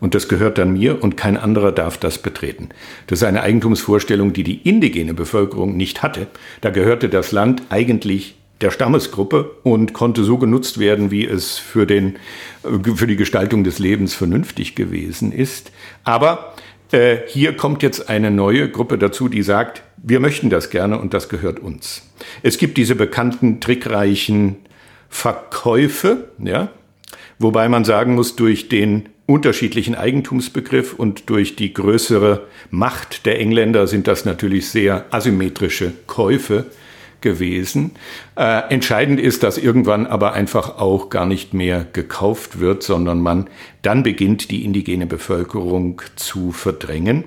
und das gehört dann mir und kein anderer darf das betreten. Das ist eine Eigentumsvorstellung, die die indigene Bevölkerung nicht hatte. Da gehörte das Land eigentlich der Stammesgruppe und konnte so genutzt werden, wie es für, den, für die Gestaltung des Lebens vernünftig gewesen ist. Aber äh, hier kommt jetzt eine neue Gruppe dazu, die sagt, wir möchten das gerne und das gehört uns. Es gibt diese bekannten trickreichen Verkäufe, ja, wobei man sagen muss, durch den unterschiedlichen Eigentumsbegriff und durch die größere Macht der Engländer sind das natürlich sehr asymmetrische Käufe gewesen. Äh, entscheidend ist, dass irgendwann aber einfach auch gar nicht mehr gekauft wird, sondern man dann beginnt, die indigene Bevölkerung zu verdrängen.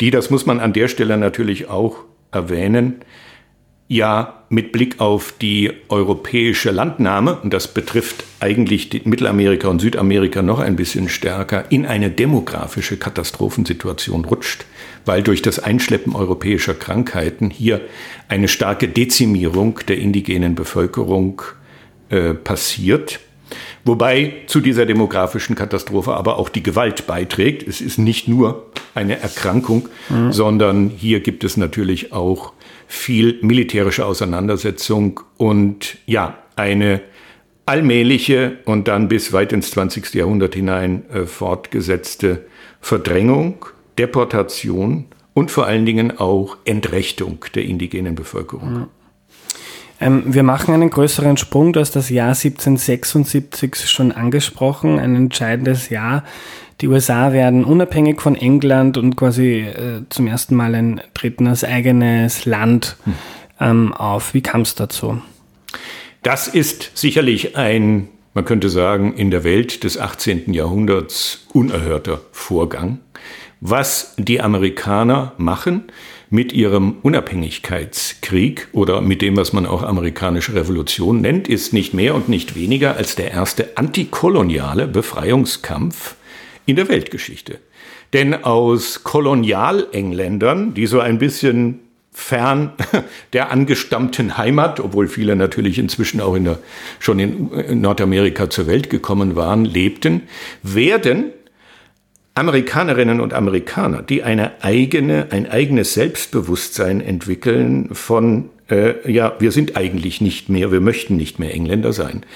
Die, das muss man an der Stelle natürlich auch erwähnen, ja mit Blick auf die europäische Landnahme, und das betrifft eigentlich Mittelamerika und Südamerika noch ein bisschen stärker, in eine demografische Katastrophensituation rutscht, weil durch das Einschleppen europäischer Krankheiten hier eine starke Dezimierung der indigenen Bevölkerung äh, passiert. Wobei zu dieser demografischen Katastrophe aber auch die Gewalt beiträgt. Es ist nicht nur eine Erkrankung, mhm. sondern hier gibt es natürlich auch viel militärische Auseinandersetzung und ja, eine allmähliche und dann bis weit ins 20. Jahrhundert hinein äh, fortgesetzte Verdrängung, Deportation und vor allen Dingen auch Entrechtung der indigenen Bevölkerung. Mhm. Ähm, wir machen einen größeren Sprung, du hast das Jahr 1776 schon angesprochen, ein entscheidendes Jahr die USA werden unabhängig von England und quasi äh, zum ersten Mal ein, treten eigenes Land ähm, auf. Wie kam es dazu? Das ist sicherlich ein, man könnte sagen, in der Welt des 18. Jahrhunderts unerhörter Vorgang. Was die Amerikaner machen mit ihrem Unabhängigkeitskrieg oder mit dem, was man auch amerikanische Revolution nennt, ist nicht mehr und nicht weniger als der erste antikoloniale Befreiungskampf in der Weltgeschichte. Denn aus Kolonialengländern, die so ein bisschen fern der angestammten Heimat, obwohl viele natürlich inzwischen auch in der, schon in Nordamerika zur Welt gekommen waren, lebten, werden Amerikanerinnen und Amerikaner, die eine eigene, ein eigenes Selbstbewusstsein entwickeln von, äh, ja, wir sind eigentlich nicht mehr, wir möchten nicht mehr Engländer sein.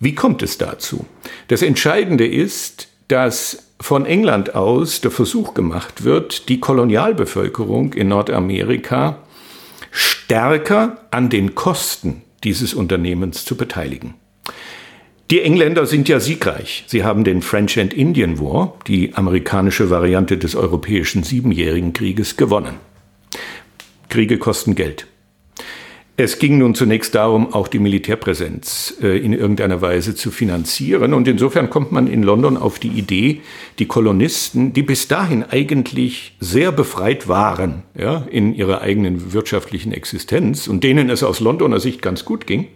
Wie kommt es dazu? Das Entscheidende ist, dass von England aus der Versuch gemacht wird, die Kolonialbevölkerung in Nordamerika stärker an den Kosten dieses Unternehmens zu beteiligen. Die Engländer sind ja siegreich. Sie haben den French and Indian War, die amerikanische Variante des europäischen Siebenjährigen Krieges, gewonnen. Kriege kosten Geld. Es ging nun zunächst darum, auch die Militärpräsenz äh, in irgendeiner Weise zu finanzieren. Und insofern kommt man in London auf die Idee, die Kolonisten, die bis dahin eigentlich sehr befreit waren ja, in ihrer eigenen wirtschaftlichen Existenz und denen es aus Londoner Sicht ganz gut ging,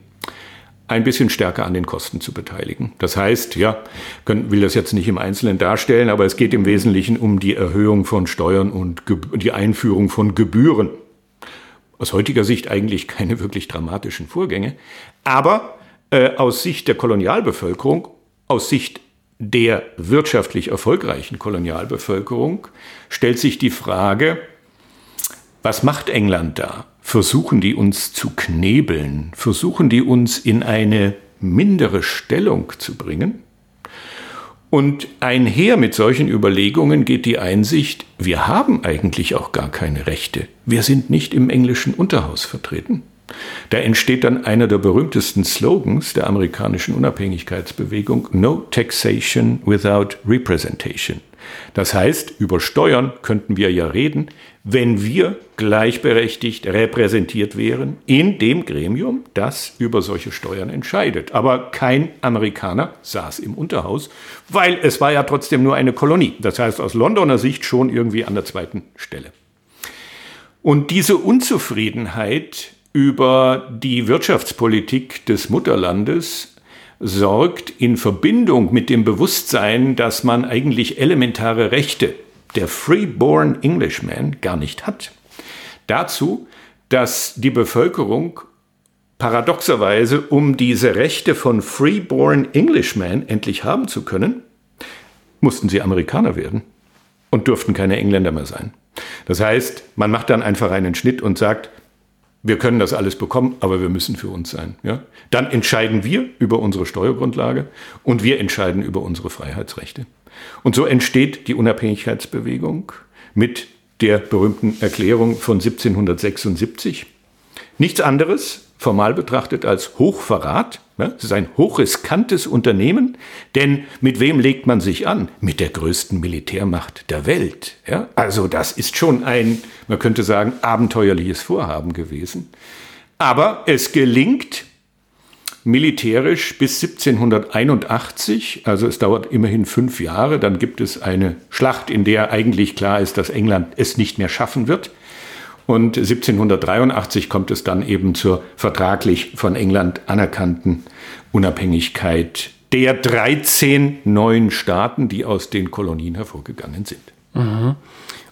ein bisschen stärker an den Kosten zu beteiligen. Das heißt, ja, können, will das jetzt nicht im Einzelnen darstellen, aber es geht im Wesentlichen um die Erhöhung von Steuern und die Einführung von Gebühren aus heutiger Sicht eigentlich keine wirklich dramatischen Vorgänge. Aber äh, aus Sicht der Kolonialbevölkerung, aus Sicht der wirtschaftlich erfolgreichen Kolonialbevölkerung, stellt sich die Frage, was macht England da? Versuchen die uns zu knebeln? Versuchen die uns in eine mindere Stellung zu bringen? Und einher mit solchen Überlegungen geht die Einsicht, wir haben eigentlich auch gar keine Rechte. Wir sind nicht im englischen Unterhaus vertreten. Da entsteht dann einer der berühmtesten Slogans der amerikanischen Unabhängigkeitsbewegung, No Taxation without Representation. Das heißt, über Steuern könnten wir ja reden, wenn wir gleichberechtigt repräsentiert wären in dem Gremium, das über solche Steuern entscheidet. Aber kein Amerikaner saß im Unterhaus, weil es war ja trotzdem nur eine Kolonie. Das heißt, aus Londoner Sicht schon irgendwie an der zweiten Stelle. Und diese Unzufriedenheit über die Wirtschaftspolitik des Mutterlandes sorgt in Verbindung mit dem Bewusstsein, dass man eigentlich elementare Rechte der Freeborn Englishman gar nicht hat, dazu, dass die Bevölkerung paradoxerweise, um diese Rechte von Freeborn Englishmen endlich haben zu können, mussten sie Amerikaner werden und durften keine Engländer mehr sein. Das heißt, man macht dann einfach einen Schnitt und sagt, wir können das alles bekommen, aber wir müssen für uns sein. Ja? Dann entscheiden wir über unsere Steuergrundlage und wir entscheiden über unsere Freiheitsrechte. Und so entsteht die Unabhängigkeitsbewegung mit der berühmten Erklärung von 1776. Nichts anderes formal betrachtet als Hochverrat. Es ist ein hochriskantes Unternehmen, denn mit wem legt man sich an? Mit der größten Militärmacht der Welt. Also das ist schon ein, man könnte sagen, abenteuerliches Vorhaben gewesen. Aber es gelingt militärisch bis 1781, also es dauert immerhin fünf Jahre, dann gibt es eine Schlacht, in der eigentlich klar ist, dass England es nicht mehr schaffen wird. Und 1783 kommt es dann eben zur vertraglich von England anerkannten Unabhängigkeit der 13 neuen Staaten, die aus den Kolonien hervorgegangen sind. Mhm.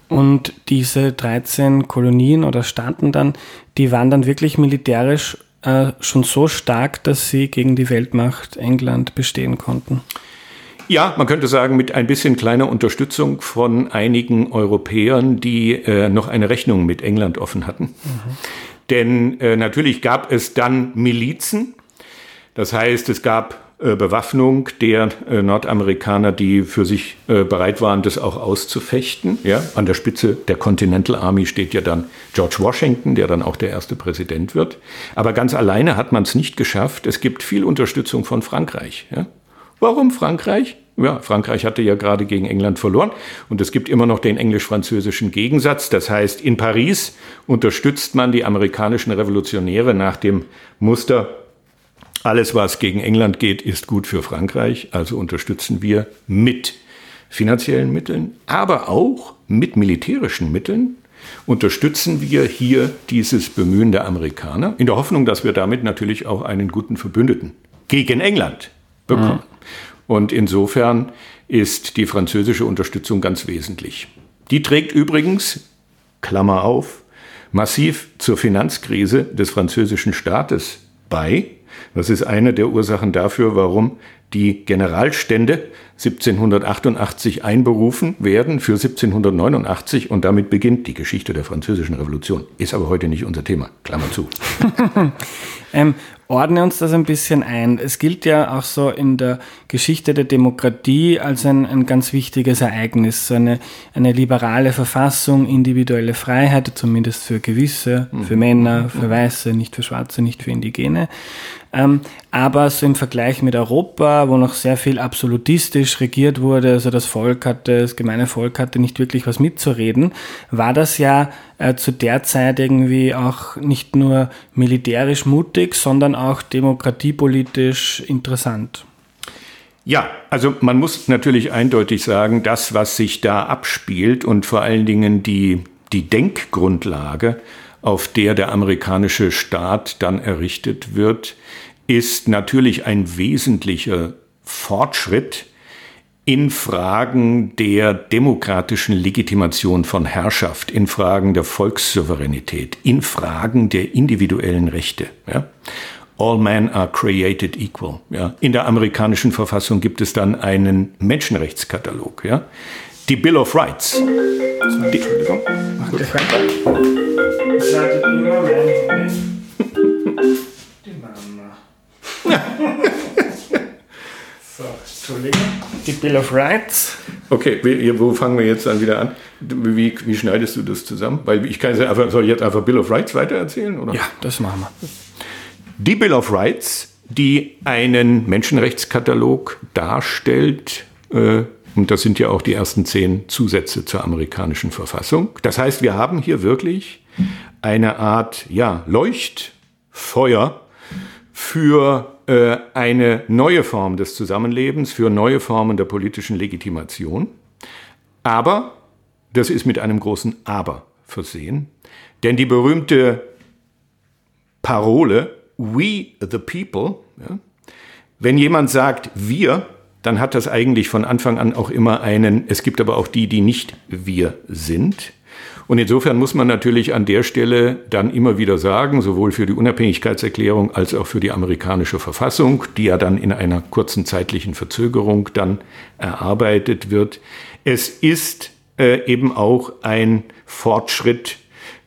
Und diese 13 Kolonien oder Staaten dann, die waren dann wirklich militärisch äh, schon so stark, dass sie gegen die Weltmacht England bestehen konnten. Ja, man könnte sagen, mit ein bisschen kleiner Unterstützung von einigen Europäern, die äh, noch eine Rechnung mit England offen hatten. Mhm. Denn äh, natürlich gab es dann Milizen. Das heißt, es gab äh, Bewaffnung der äh, Nordamerikaner, die für sich äh, bereit waren, das auch auszufechten. Ja, an der Spitze der Continental Army steht ja dann George Washington, der dann auch der erste Präsident wird. Aber ganz alleine hat man es nicht geschafft. Es gibt viel Unterstützung von Frankreich. Ja. Warum Frankreich? Ja, Frankreich hatte ja gerade gegen England verloren und es gibt immer noch den englisch-französischen Gegensatz. Das heißt, in Paris unterstützt man die amerikanischen Revolutionäre nach dem Muster, alles was gegen England geht, ist gut für Frankreich. Also unterstützen wir mit finanziellen Mitteln, aber auch mit militärischen Mitteln unterstützen wir hier dieses Bemühen der Amerikaner in der Hoffnung, dass wir damit natürlich auch einen guten Verbündeten gegen England bekommen. Mhm. Und insofern ist die französische Unterstützung ganz wesentlich. Die trägt übrigens, Klammer auf, massiv zur Finanzkrise des französischen Staates bei. Das ist eine der Ursachen dafür, warum die Generalstände 1788 einberufen werden für 1789 und damit beginnt die Geschichte der französischen Revolution. Ist aber heute nicht unser Thema. Klammer zu. ähm, ordne uns das ein bisschen ein. Es gilt ja auch so in der Geschichte der Demokratie als ein, ein ganz wichtiges Ereignis. So eine, eine liberale Verfassung, individuelle Freiheit, zumindest für gewisse, für mhm. Männer, für Weiße, nicht für Schwarze, nicht für Indigene. Ähm, aber so im Vergleich mit Europa, wo noch sehr viel absolutistisch regiert wurde, also das Volk hatte, das gemeine Volk hatte nicht wirklich was mitzureden, war das ja äh, zu der Zeit irgendwie auch nicht nur militärisch mutig, sondern auch demokratiepolitisch interessant. Ja, also man muss natürlich eindeutig sagen, das, was sich da abspielt und vor allen Dingen die, die Denkgrundlage, auf der der amerikanische Staat dann errichtet wird, ist natürlich ein wesentlicher Fortschritt in Fragen der demokratischen Legitimation von Herrschaft, in Fragen der Volkssouveränität, in Fragen der individuellen Rechte. Ja? All men are created equal. Ja. In der amerikanischen Verfassung gibt es dann einen Menschenrechtskatalog. Ja. Die Bill of Rights. Entschuldigung. Die Mama. so, Entschuldigung. Die Bill of Rights. Okay, wo fangen wir jetzt dann wieder an? Wie, wie schneidest du das zusammen? Weil ich kann einfach, soll ich jetzt einfach Bill of Rights weitererzählen? Oder? Ja, das machen wir. Die Bill of Rights, die einen Menschenrechtskatalog darstellt, äh, und das sind ja auch die ersten zehn Zusätze zur amerikanischen Verfassung. Das heißt, wir haben hier wirklich eine Art ja, Leuchtfeuer für äh, eine neue Form des Zusammenlebens, für neue Formen der politischen Legitimation. Aber das ist mit einem großen Aber versehen. Denn die berühmte Parole We the People, ja, wenn jemand sagt wir, dann hat das eigentlich von Anfang an auch immer einen, es gibt aber auch die, die nicht wir sind. Und insofern muss man natürlich an der Stelle dann immer wieder sagen, sowohl für die Unabhängigkeitserklärung als auch für die amerikanische Verfassung, die ja dann in einer kurzen zeitlichen Verzögerung dann erarbeitet wird, es ist äh, eben auch ein Fortschritt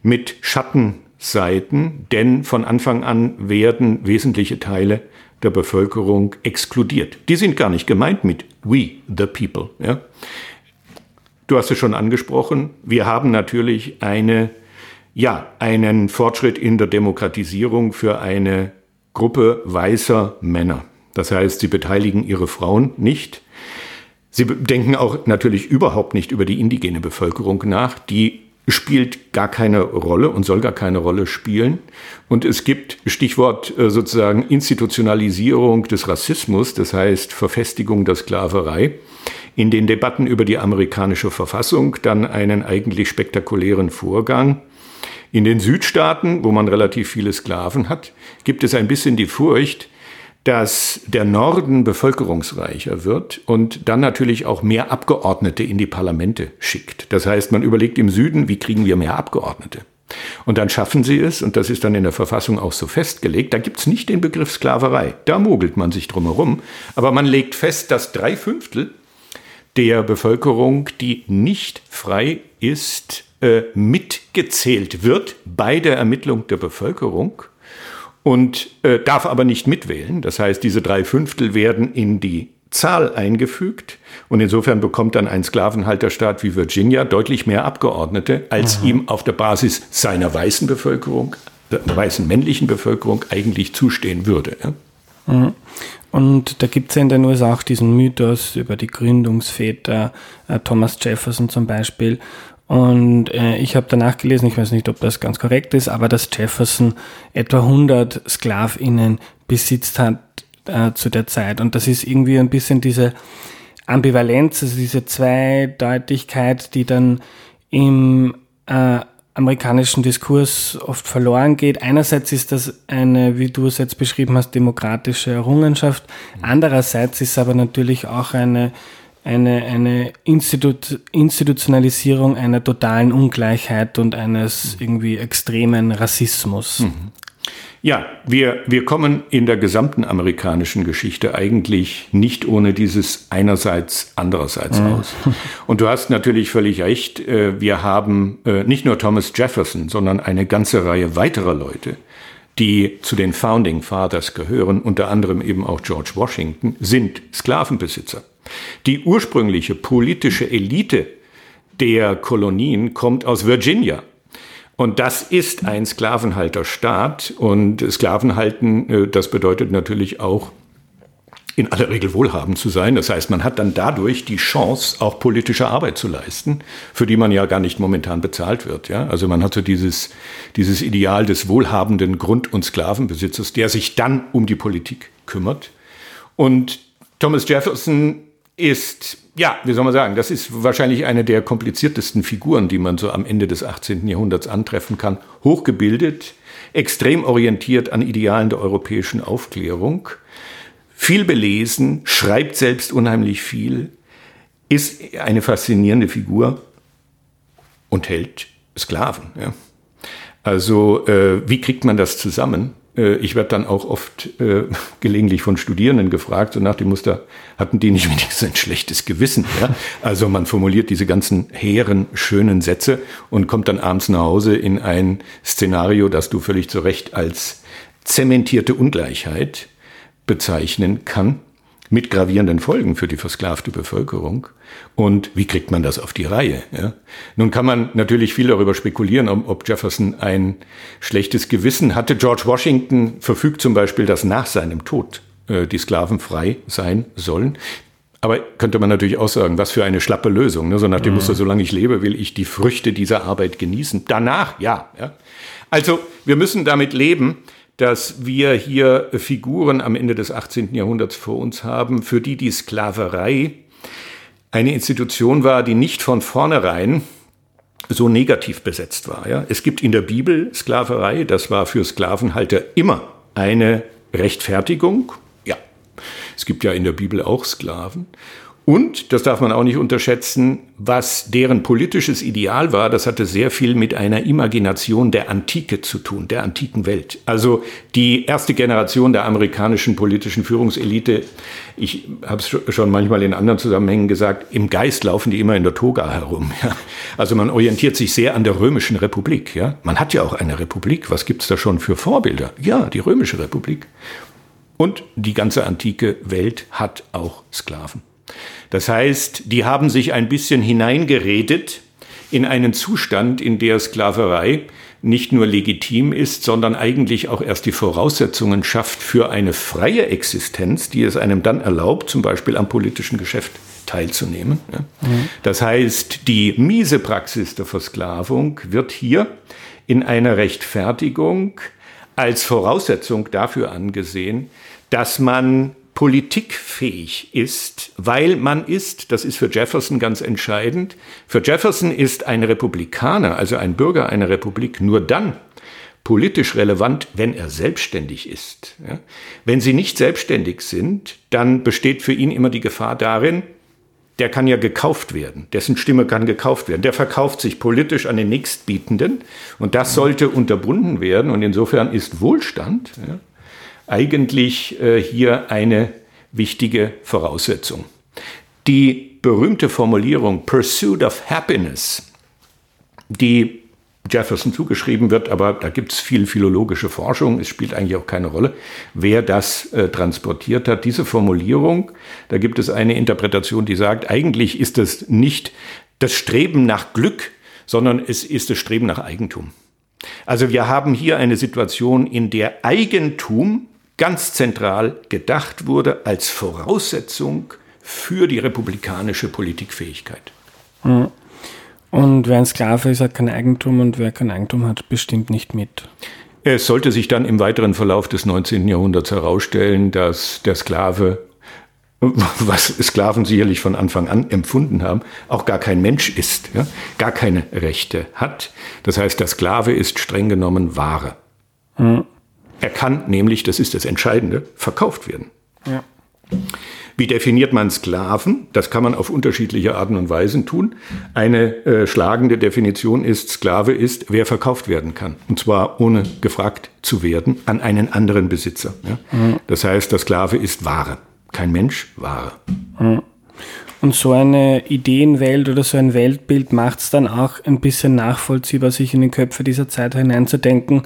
mit Schattenseiten, denn von Anfang an werden wesentliche Teile der Bevölkerung exkludiert. Die sind gar nicht gemeint mit we, the people. Ja? Du hast es schon angesprochen. Wir haben natürlich eine, ja, einen Fortschritt in der Demokratisierung für eine Gruppe weißer Männer. Das heißt, sie beteiligen ihre Frauen nicht. Sie denken auch natürlich überhaupt nicht über die indigene Bevölkerung nach, die spielt gar keine Rolle und soll gar keine Rolle spielen. Und es gibt Stichwort äh, sozusagen Institutionalisierung des Rassismus, das heißt Verfestigung der Sklaverei, in den Debatten über die amerikanische Verfassung dann einen eigentlich spektakulären Vorgang. In den Südstaaten, wo man relativ viele Sklaven hat, gibt es ein bisschen die Furcht, dass der Norden bevölkerungsreicher wird und dann natürlich auch mehr Abgeordnete in die Parlamente schickt. Das heißt, man überlegt im Süden, wie kriegen wir mehr Abgeordnete? Und dann schaffen sie es, und das ist dann in der Verfassung auch so festgelegt, da gibt es nicht den Begriff Sklaverei, da mogelt man sich drumherum, aber man legt fest, dass drei Fünftel der Bevölkerung, die nicht frei ist, äh, mitgezählt wird bei der Ermittlung der Bevölkerung und äh, darf aber nicht mitwählen. Das heißt, diese drei Fünftel werden in die Zahl eingefügt und insofern bekommt dann ein Sklavenhalterstaat wie Virginia deutlich mehr Abgeordnete, als mhm. ihm auf der Basis seiner weißen Bevölkerung, der weißen männlichen Bevölkerung eigentlich zustehen würde. Ja? Mhm. Und da gibt es ja in den USA auch diesen Mythos über die Gründungsväter, äh, Thomas Jefferson zum Beispiel. Und äh, ich habe danach gelesen, ich weiß nicht, ob das ganz korrekt ist, aber dass Jefferson etwa 100 Sklavinnen besitzt hat äh, zu der Zeit. Und das ist irgendwie ein bisschen diese Ambivalenz, also diese Zweideutigkeit, die dann im äh, amerikanischen Diskurs oft verloren geht. Einerseits ist das eine, wie du es jetzt beschrieben hast, demokratische Errungenschaft. Andererseits ist aber natürlich auch eine eine, eine Institut, Institutionalisierung einer totalen Ungleichheit und eines irgendwie extremen Rassismus. Mhm. Ja, wir, wir kommen in der gesamten amerikanischen Geschichte eigentlich nicht ohne dieses einerseits, andererseits mhm. aus. Und du hast natürlich völlig recht, äh, wir haben äh, nicht nur Thomas Jefferson, sondern eine ganze Reihe weiterer Leute, die zu den Founding Fathers gehören, unter anderem eben auch George Washington, sind Sklavenbesitzer. Die ursprüngliche politische Elite der Kolonien kommt aus Virginia. Und das ist ein Sklavenhalterstaat. Und Sklavenhalten, äh, das bedeutet natürlich auch, in aller Regel wohlhabend zu sein. Das heißt, man hat dann dadurch die Chance, auch politische Arbeit zu leisten, für die man ja gar nicht momentan bezahlt wird. Ja? Also man hat so dieses, dieses Ideal des wohlhabenden Grund- und Sklavenbesitzers, der sich dann um die Politik kümmert. Und Thomas Jefferson ist, ja, wie soll man sagen, das ist wahrscheinlich eine der kompliziertesten Figuren, die man so am Ende des 18. Jahrhunderts antreffen kann. Hochgebildet, extrem orientiert an Idealen der europäischen Aufklärung, viel belesen, schreibt selbst unheimlich viel, ist eine faszinierende Figur und hält Sklaven. Ja. Also äh, wie kriegt man das zusammen? Äh, ich werde dann auch oft äh, gelegentlich von Studierenden gefragt, so nach dem Muster, hatten die nicht wenigstens ein schlechtes Gewissen? Ja? Also man formuliert diese ganzen hehren, schönen Sätze und kommt dann abends nach Hause in ein Szenario, das du völlig zu Recht als zementierte Ungleichheit bezeichnen kann mit gravierenden Folgen für die versklavte Bevölkerung. Und wie kriegt man das auf die Reihe? Ja? Nun kann man natürlich viel darüber spekulieren, ob Jefferson ein schlechtes Gewissen hatte. George Washington verfügt zum Beispiel, dass nach seinem Tod äh, die Sklaven frei sein sollen. Aber könnte man natürlich auch sagen, was für eine schlappe Lösung. Ne? So nach dem mhm. Muster, solange ich lebe, will ich die Früchte dieser Arbeit genießen. Danach, ja. ja. Also wir müssen damit leben, dass wir hier Figuren am Ende des 18. Jahrhunderts vor uns haben, für die die Sklaverei eine Institution war, die nicht von vornherein so negativ besetzt war. Ja? Es gibt in der Bibel Sklaverei, das war für Sklavenhalter immer eine Rechtfertigung. Ja, es gibt ja in der Bibel auch Sklaven. Und, das darf man auch nicht unterschätzen, was deren politisches Ideal war, das hatte sehr viel mit einer Imagination der Antike zu tun, der antiken Welt. Also die erste Generation der amerikanischen politischen Führungselite, ich habe es schon manchmal in anderen Zusammenhängen gesagt, im Geist laufen die immer in der Toga herum. Ja. Also man orientiert sich sehr an der römischen Republik. Ja. Man hat ja auch eine Republik. Was gibt's da schon für Vorbilder? Ja, die römische Republik. Und die ganze antike Welt hat auch Sklaven. Das heißt, die haben sich ein bisschen hineingeredet in einen Zustand, in der Sklaverei nicht nur legitim ist, sondern eigentlich auch erst die Voraussetzungen schafft für eine freie Existenz, die es einem dann erlaubt, zum Beispiel am politischen Geschäft teilzunehmen. Mhm. Das heißt, die miese Praxis der Versklavung wird hier in einer Rechtfertigung als Voraussetzung dafür angesehen, dass man politikfähig ist, weil man ist, das ist für Jefferson ganz entscheidend, für Jefferson ist ein Republikaner, also ein Bürger einer Republik, nur dann politisch relevant, wenn er selbstständig ist. Ja? Wenn sie nicht selbstständig sind, dann besteht für ihn immer die Gefahr darin, der kann ja gekauft werden, dessen Stimme kann gekauft werden, der verkauft sich politisch an den Nächstbietenden und das sollte unterbunden werden und insofern ist Wohlstand ja, eigentlich äh, hier eine wichtige Voraussetzung. Die berühmte Formulierung Pursuit of Happiness, die Jefferson zugeschrieben wird, aber da gibt es viel philologische Forschung, es spielt eigentlich auch keine Rolle, wer das äh, transportiert hat. Diese Formulierung, da gibt es eine Interpretation, die sagt, eigentlich ist es nicht das Streben nach Glück, sondern es ist das Streben nach Eigentum. Also wir haben hier eine Situation, in der Eigentum ganz zentral gedacht wurde als Voraussetzung für die republikanische Politikfähigkeit. Mhm. Und wer ein Sklave ist, hat kein Eigentum und wer kein Eigentum hat, bestimmt nicht mit. Es sollte sich dann im weiteren Verlauf des 19. Jahrhunderts herausstellen, dass der Sklave, was Sklaven sicherlich von Anfang an empfunden haben, auch gar kein Mensch ist, ja, gar keine Rechte hat. Das heißt, der Sklave ist streng genommen Ware. Mhm. Er kann nämlich, das ist das Entscheidende, verkauft werden. Ja. Wie definiert man Sklaven? Das kann man auf unterschiedliche Arten und Weisen tun. Eine äh, schlagende Definition ist, Sklave ist, wer verkauft werden kann. Und zwar ohne gefragt zu werden an einen anderen Besitzer. Ja? Mhm. Das heißt, der Sklave ist Ware. Kein Mensch, Ware. Mhm. Und so eine Ideenwelt oder so ein Weltbild macht es dann auch ein bisschen nachvollziehbar, sich in die Köpfe dieser Zeit hineinzudenken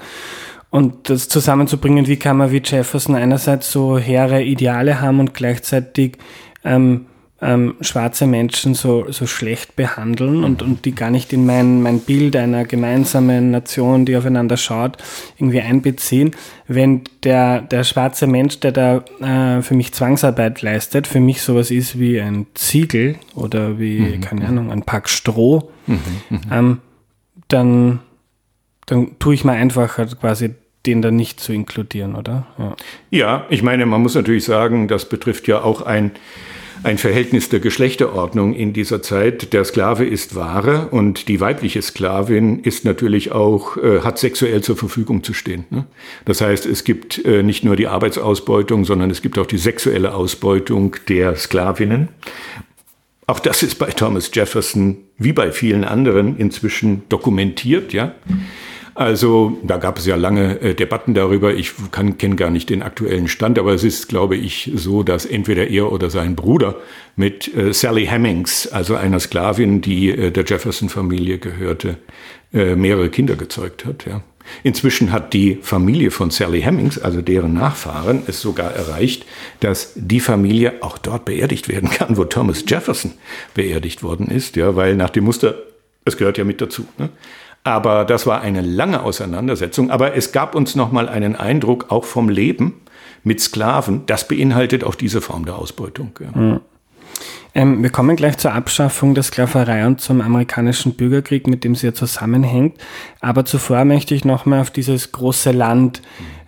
und das zusammenzubringen, wie kann man wie Jefferson einerseits so hehre Ideale haben und gleichzeitig ähm, ähm, schwarze Menschen so, so schlecht behandeln und, und die gar nicht in mein, mein Bild einer gemeinsamen Nation, die aufeinander schaut, irgendwie einbeziehen. Wenn der, der schwarze Mensch, der da äh, für mich Zwangsarbeit leistet, für mich sowas ist wie ein Ziegel oder wie, mhm. keine Ahnung, ein Pack Stroh, mhm. Mhm. Ähm, dann, dann tue ich mir einfach halt quasi den dann nicht zu inkludieren, oder? Ja. ja, ich meine, man muss natürlich sagen, das betrifft ja auch ein, ein Verhältnis der Geschlechterordnung in dieser Zeit. Der Sklave ist Ware und die weibliche Sklavin ist natürlich auch, äh, hat sexuell zur Verfügung zu stehen. Ne? Das heißt, es gibt äh, nicht nur die Arbeitsausbeutung, sondern es gibt auch die sexuelle Ausbeutung der Sklavinnen. Auch das ist bei Thomas Jefferson wie bei vielen anderen inzwischen dokumentiert, ja. Also da gab es ja lange äh, Debatten darüber. Ich kenne gar nicht den aktuellen Stand, aber es ist, glaube ich, so, dass entweder er oder sein Bruder mit äh, Sally Hemings, also einer Sklavin, die äh, der Jefferson-Familie gehörte, äh, mehrere Kinder gezeugt hat. Ja. Inzwischen hat die Familie von Sally Hemings, also deren Nachfahren, es sogar erreicht, dass die Familie auch dort beerdigt werden kann, wo Thomas Jefferson beerdigt worden ist, ja, weil nach dem Muster, es gehört ja mit dazu. Ne? Aber das war eine lange Auseinandersetzung. Aber es gab uns nochmal einen Eindruck auch vom Leben mit Sklaven. Das beinhaltet auch diese Form der Ausbeutung. Ja. Mhm. Ähm, wir kommen gleich zur Abschaffung der Sklaverei und zum amerikanischen Bürgerkrieg, mit dem sie ja zusammenhängt. Aber zuvor möchte ich nochmal auf dieses große Land,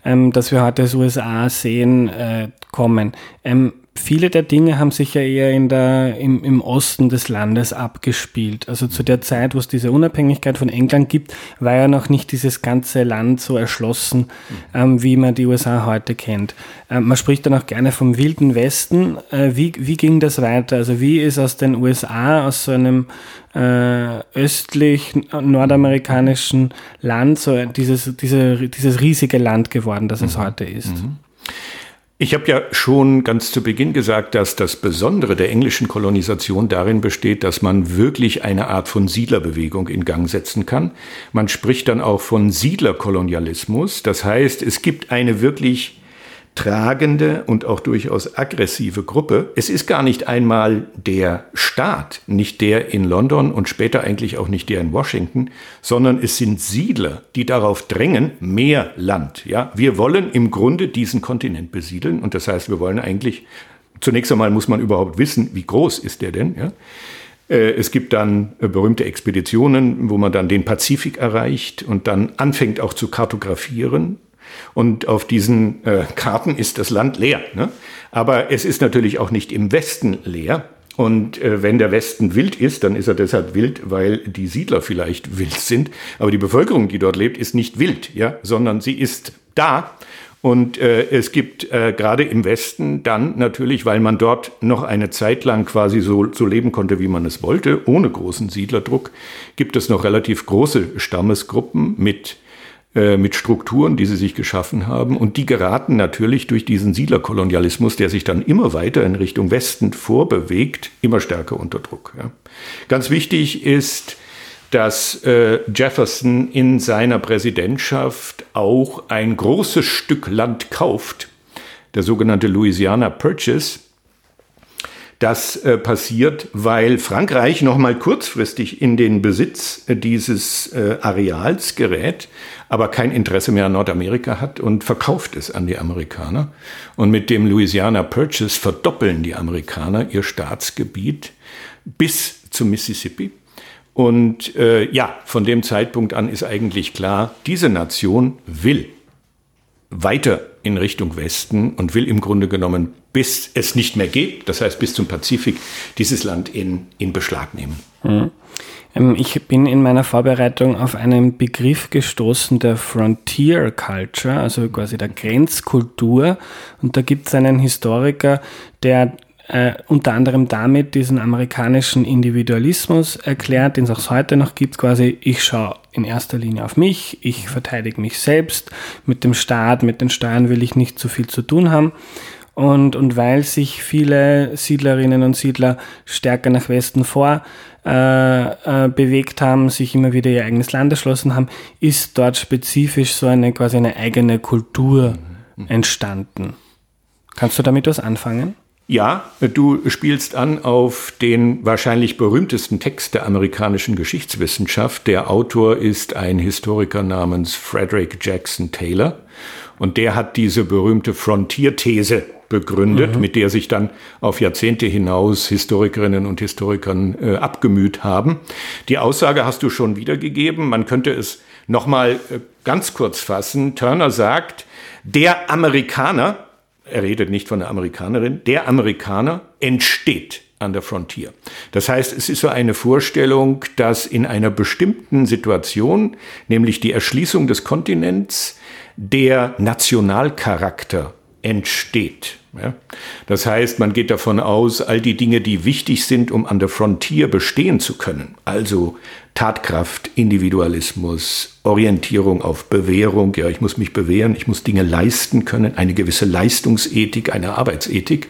ähm, das wir heute als USA sehen, äh, kommen. Ähm, viele der Dinge haben sich ja eher in der, im, im Osten des Landes abgespielt. Also zu der Zeit, wo es diese Unabhängigkeit von England gibt, war ja noch nicht dieses ganze Land so erschlossen, ähm, wie man die USA heute kennt. Ähm, man spricht dann auch gerne vom Wilden Westen. Äh, wie, wie ging das weiter? Also wie ist aus den USA, aus so einem äh, östlich nordamerikanischen Land so dieses, diese, dieses riesige Land geworden, das es mhm. heute ist? Mhm. Ich habe ja schon ganz zu Beginn gesagt, dass das Besondere der englischen Kolonisation darin besteht, dass man wirklich eine Art von Siedlerbewegung in Gang setzen kann. Man spricht dann auch von Siedlerkolonialismus. Das heißt, es gibt eine wirklich tragende und auch durchaus aggressive Gruppe. Es ist gar nicht einmal der Staat, nicht der in London und später eigentlich auch nicht der in Washington, sondern es sind Siedler, die darauf drängen, mehr Land. Ja, wir wollen im Grunde diesen Kontinent besiedeln und das heißt, wir wollen eigentlich zunächst einmal muss man überhaupt wissen, wie groß ist der denn? Ja? Äh, es gibt dann äh, berühmte Expeditionen, wo man dann den Pazifik erreicht und dann anfängt auch zu kartografieren. Und auf diesen äh, Karten ist das Land leer. Ne? Aber es ist natürlich auch nicht im Westen leer. Und äh, wenn der Westen wild ist, dann ist er deshalb wild, weil die Siedler vielleicht wild sind. Aber die Bevölkerung, die dort lebt, ist nicht wild, ja, sondern sie ist da. Und äh, es gibt äh, gerade im Westen dann natürlich, weil man dort noch eine Zeit lang quasi so, so leben konnte, wie man es wollte, ohne großen Siedlerdruck, gibt es noch relativ große Stammesgruppen mit mit Strukturen, die sie sich geschaffen haben. Und die geraten natürlich durch diesen Siedlerkolonialismus, der sich dann immer weiter in Richtung Westen vorbewegt, immer stärker unter Druck. Ja. Ganz wichtig ist, dass äh, Jefferson in seiner Präsidentschaft auch ein großes Stück Land kauft, der sogenannte Louisiana Purchase, das äh, passiert, weil Frankreich noch mal kurzfristig in den Besitz äh, dieses äh, Areals gerät, aber kein Interesse mehr an Nordamerika hat und verkauft es an die Amerikaner. Und mit dem Louisiana Purchase verdoppeln die Amerikaner ihr Staatsgebiet bis zum Mississippi. Und äh, ja, von dem Zeitpunkt an ist eigentlich klar, diese Nation will weiter in Richtung Westen und will im Grunde genommen bis es nicht mehr geht, das heißt bis zum Pazifik, dieses Land in, in Beschlag nehmen. Mhm. Ich bin in meiner Vorbereitung auf einen Begriff gestoßen der Frontier Culture, also quasi der Grenzkultur. Und da gibt es einen Historiker, der äh, unter anderem damit diesen amerikanischen Individualismus erklärt, den es auch heute noch gibt, quasi ich schaue in erster Linie auf mich, ich verteidige mich selbst, mit dem Staat, mit den Steuern will ich nicht zu viel zu tun haben. Und, und weil sich viele Siedlerinnen und Siedler stärker nach Westen vor äh, äh, bewegt haben, sich immer wieder ihr eigenes Land erschlossen haben, ist dort spezifisch so eine quasi eine eigene Kultur mhm. entstanden. Kannst du damit was anfangen? Ja, du spielst an auf den wahrscheinlich berühmtesten Text der amerikanischen Geschichtswissenschaft. Der Autor ist ein Historiker namens Frederick Jackson Taylor und der hat diese berühmte Frontier-These begründet, mhm. mit der sich dann auf Jahrzehnte hinaus Historikerinnen und Historikern äh, abgemüht haben. Die Aussage hast du schon wiedergegeben. Man könnte es nochmal äh, ganz kurz fassen. Turner sagt, der Amerikaner, er redet nicht von der Amerikanerin, der Amerikaner entsteht an der Frontier. Das heißt, es ist so eine Vorstellung, dass in einer bestimmten Situation, nämlich die Erschließung des Kontinents, der Nationalcharakter entsteht. Ja? Das heißt, man geht davon aus, all die Dinge, die wichtig sind, um an der Frontier bestehen zu können, also Tatkraft, Individualismus, Orientierung auf Bewährung, ja, ich muss mich bewähren, ich muss Dinge leisten können, eine gewisse Leistungsethik, eine Arbeitsethik,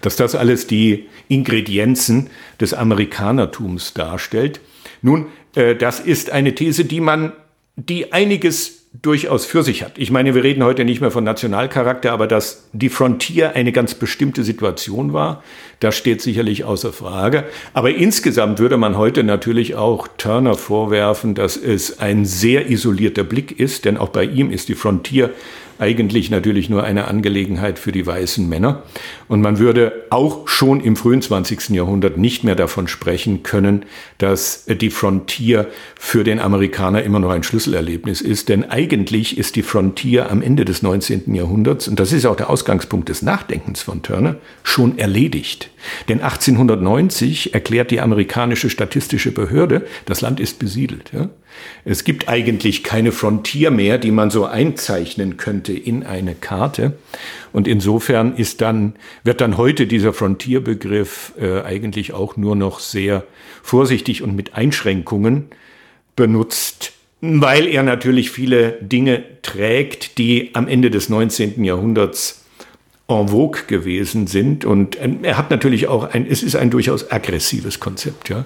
dass das alles die Ingredienzen des Amerikanertums darstellt. Nun, äh, das ist eine These, die man, die einiges durchaus für sich hat. Ich meine, wir reden heute nicht mehr von Nationalcharakter, aber dass die Frontier eine ganz bestimmte Situation war, das steht sicherlich außer Frage. Aber insgesamt würde man heute natürlich auch Turner vorwerfen, dass es ein sehr isolierter Blick ist, denn auch bei ihm ist die Frontier eigentlich natürlich nur eine Angelegenheit für die weißen Männer. Und man würde auch schon im frühen 20. Jahrhundert nicht mehr davon sprechen können, dass die Frontier für den Amerikaner immer noch ein Schlüsselerlebnis ist. Denn eigentlich ist die Frontier am Ende des 19. Jahrhunderts, und das ist auch der Ausgangspunkt des Nachdenkens von Turner, schon erledigt. Denn 1890 erklärt die amerikanische statistische Behörde, das Land ist besiedelt. Ja? Es gibt eigentlich keine Frontier mehr, die man so einzeichnen könnte in eine Karte. Und insofern ist dann, wird dann heute dieser Frontierbegriff äh, eigentlich auch nur noch sehr vorsichtig und mit Einschränkungen benutzt, weil er natürlich viele Dinge trägt, die am Ende des 19. Jahrhunderts en vogue gewesen sind. Und ähm, er hat natürlich auch ein, es ist ein durchaus aggressives Konzept, ja.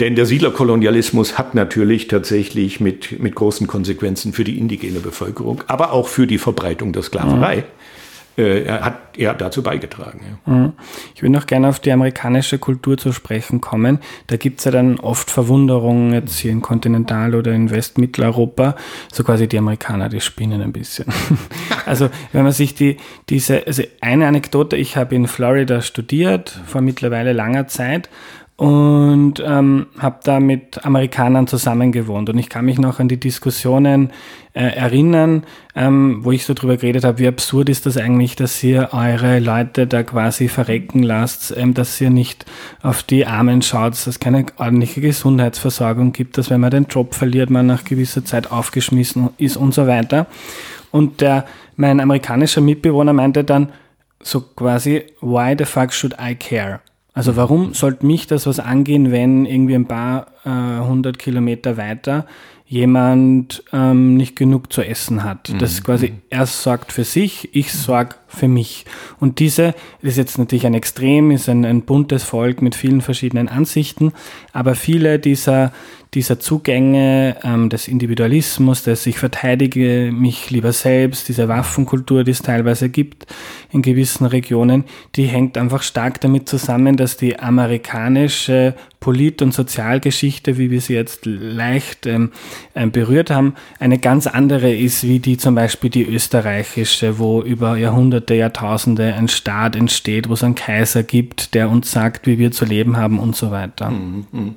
Denn der Siedlerkolonialismus hat natürlich tatsächlich mit, mit großen Konsequenzen für die indigene Bevölkerung, aber auch für die Verbreitung der Sklaverei. Mhm äh, hat er dazu beigetragen. Ja. Mhm. Ich will noch gerne auf die amerikanische Kultur zu sprechen kommen. Da gibt es ja dann oft Verwunderungen jetzt hier in Kontinental- oder in Westmitteleuropa, so quasi die Amerikaner, die spinnen ein bisschen. also wenn man sich die, diese, also eine Anekdote, ich habe in Florida studiert, vor mittlerweile langer Zeit und ähm, habe da mit Amerikanern zusammen gewohnt. Und ich kann mich noch an die Diskussionen äh, erinnern, ähm, wo ich so drüber geredet habe, wie absurd ist das eigentlich, dass ihr eure Leute da quasi verrecken lasst, ähm, dass ihr nicht auf die Armen schaut, dass es keine ordentliche Gesundheitsversorgung gibt, dass wenn man den Job verliert, man nach gewisser Zeit aufgeschmissen ist und so weiter. Und der, mein amerikanischer Mitbewohner meinte dann so quasi, why the fuck should I care? Also warum sollte mich das was angehen, wenn irgendwie ein paar äh, hundert äh, Kilometer weiter jemand ähm, nicht genug zu essen hat. Das mhm. quasi, mhm. er sorgt für sich, ich sorge für mich. Und diese ist jetzt natürlich ein Extrem, ist ein, ein buntes Volk mit vielen verschiedenen Ansichten, aber viele dieser, dieser Zugänge ähm, des Individualismus, des ich verteidige mich lieber selbst, diese Waffenkultur, die es teilweise gibt in gewissen Regionen, die hängt einfach stark damit zusammen, dass die amerikanische Polit- und Sozialgeschichte, wie wir sie jetzt leicht ähm, ähm berührt haben, eine ganz andere ist, wie die zum Beispiel die österreichische, wo über Jahrhunderte, Jahrtausende ein Staat entsteht, wo es einen Kaiser gibt, der uns sagt, wie wir zu leben haben und so weiter. Mhm.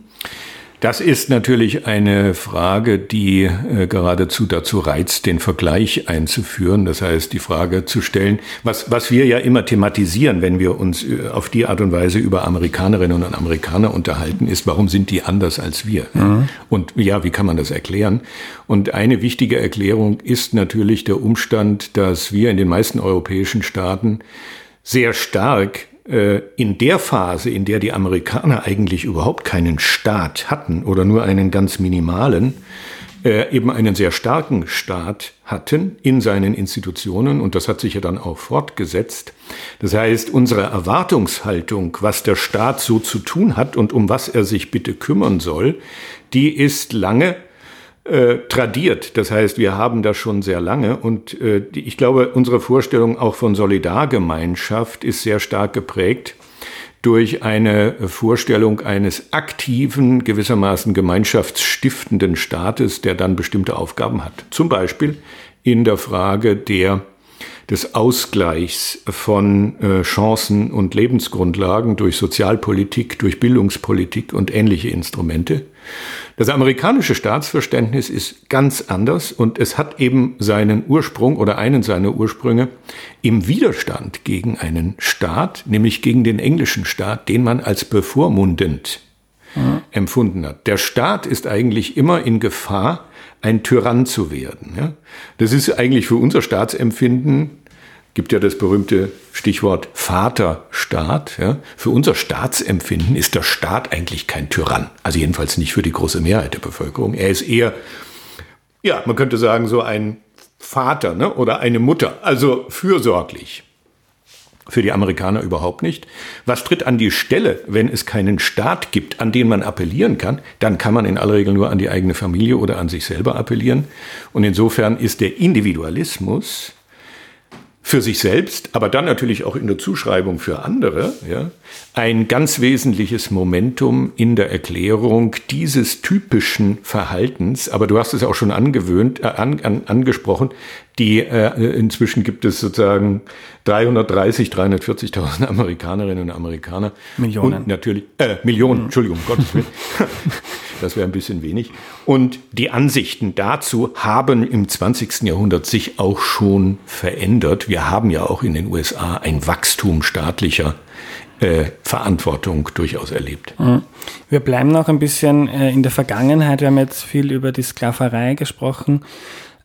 Das ist natürlich eine Frage, die äh, geradezu dazu reizt, den Vergleich einzuführen. Das heißt, die Frage zu stellen, was, was wir ja immer thematisieren, wenn wir uns äh, auf die Art und Weise über Amerikanerinnen und Amerikaner unterhalten, ist, warum sind die anders als wir? Mhm. Und ja, wie kann man das erklären? Und eine wichtige Erklärung ist natürlich der Umstand, dass wir in den meisten europäischen Staaten sehr stark in der Phase, in der die Amerikaner eigentlich überhaupt keinen Staat hatten oder nur einen ganz minimalen, äh, eben einen sehr starken Staat hatten in seinen Institutionen und das hat sich ja dann auch fortgesetzt. Das heißt, unsere Erwartungshaltung, was der Staat so zu tun hat und um was er sich bitte kümmern soll, die ist lange äh, tradiert. Das heißt, wir haben das schon sehr lange und äh, ich glaube, unsere Vorstellung auch von Solidargemeinschaft ist sehr stark geprägt durch eine Vorstellung eines aktiven, gewissermaßen gemeinschaftsstiftenden Staates, der dann bestimmte Aufgaben hat. Zum Beispiel in der Frage der des Ausgleichs von äh, Chancen und Lebensgrundlagen durch Sozialpolitik, durch Bildungspolitik und ähnliche Instrumente. Das amerikanische Staatsverständnis ist ganz anders und es hat eben seinen Ursprung oder einen seiner Ursprünge im Widerstand gegen einen Staat, nämlich gegen den englischen Staat, den man als bevormundend mhm. empfunden hat. Der Staat ist eigentlich immer in Gefahr, ein Tyrann zu werden. Ja? Das ist eigentlich für unser Staatsempfinden gibt ja das berühmte Stichwort Vaterstaat. Ja. Für unser Staatsempfinden ist der Staat eigentlich kein Tyrann. Also jedenfalls nicht für die große Mehrheit der Bevölkerung. Er ist eher, ja, man könnte sagen, so ein Vater ne, oder eine Mutter, also fürsorglich. Für die Amerikaner überhaupt nicht. Was tritt an die Stelle, wenn es keinen Staat gibt, an den man appellieren kann? Dann kann man in aller Regel nur an die eigene Familie oder an sich selber appellieren. Und insofern ist der Individualismus für sich selbst, aber dann natürlich auch in der Zuschreibung für andere, ja, ein ganz wesentliches Momentum in der Erklärung dieses typischen Verhaltens. Aber du hast es auch schon angewöhnt, äh, an, an, angesprochen. Die äh, inzwischen gibt es sozusagen 330, 340.000 Amerikanerinnen und Amerikaner. Millionen. Und natürlich, äh, Millionen, mhm. Entschuldigung, Gottes Willen. das wäre ein bisschen wenig. Und die Ansichten dazu haben im 20. Jahrhundert sich auch schon verändert. Wir haben ja auch in den USA ein Wachstum staatlicher äh, Verantwortung durchaus erlebt. Mhm. Wir bleiben noch ein bisschen äh, in der Vergangenheit. Wir haben jetzt viel über die Sklaverei gesprochen.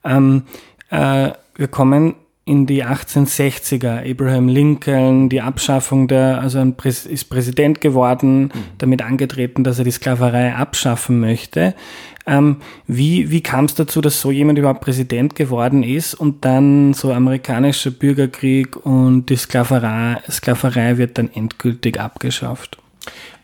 Ähm, äh, wir kommen in die 1860er, Abraham Lincoln, die Abschaffung der, also Präs ist Präsident geworden, mhm. damit angetreten, dass er die Sklaverei abschaffen möchte. Ähm, wie wie kam es dazu, dass so jemand überhaupt Präsident geworden ist und dann so amerikanischer Bürgerkrieg und die Sklaverei, Sklaverei wird dann endgültig abgeschafft?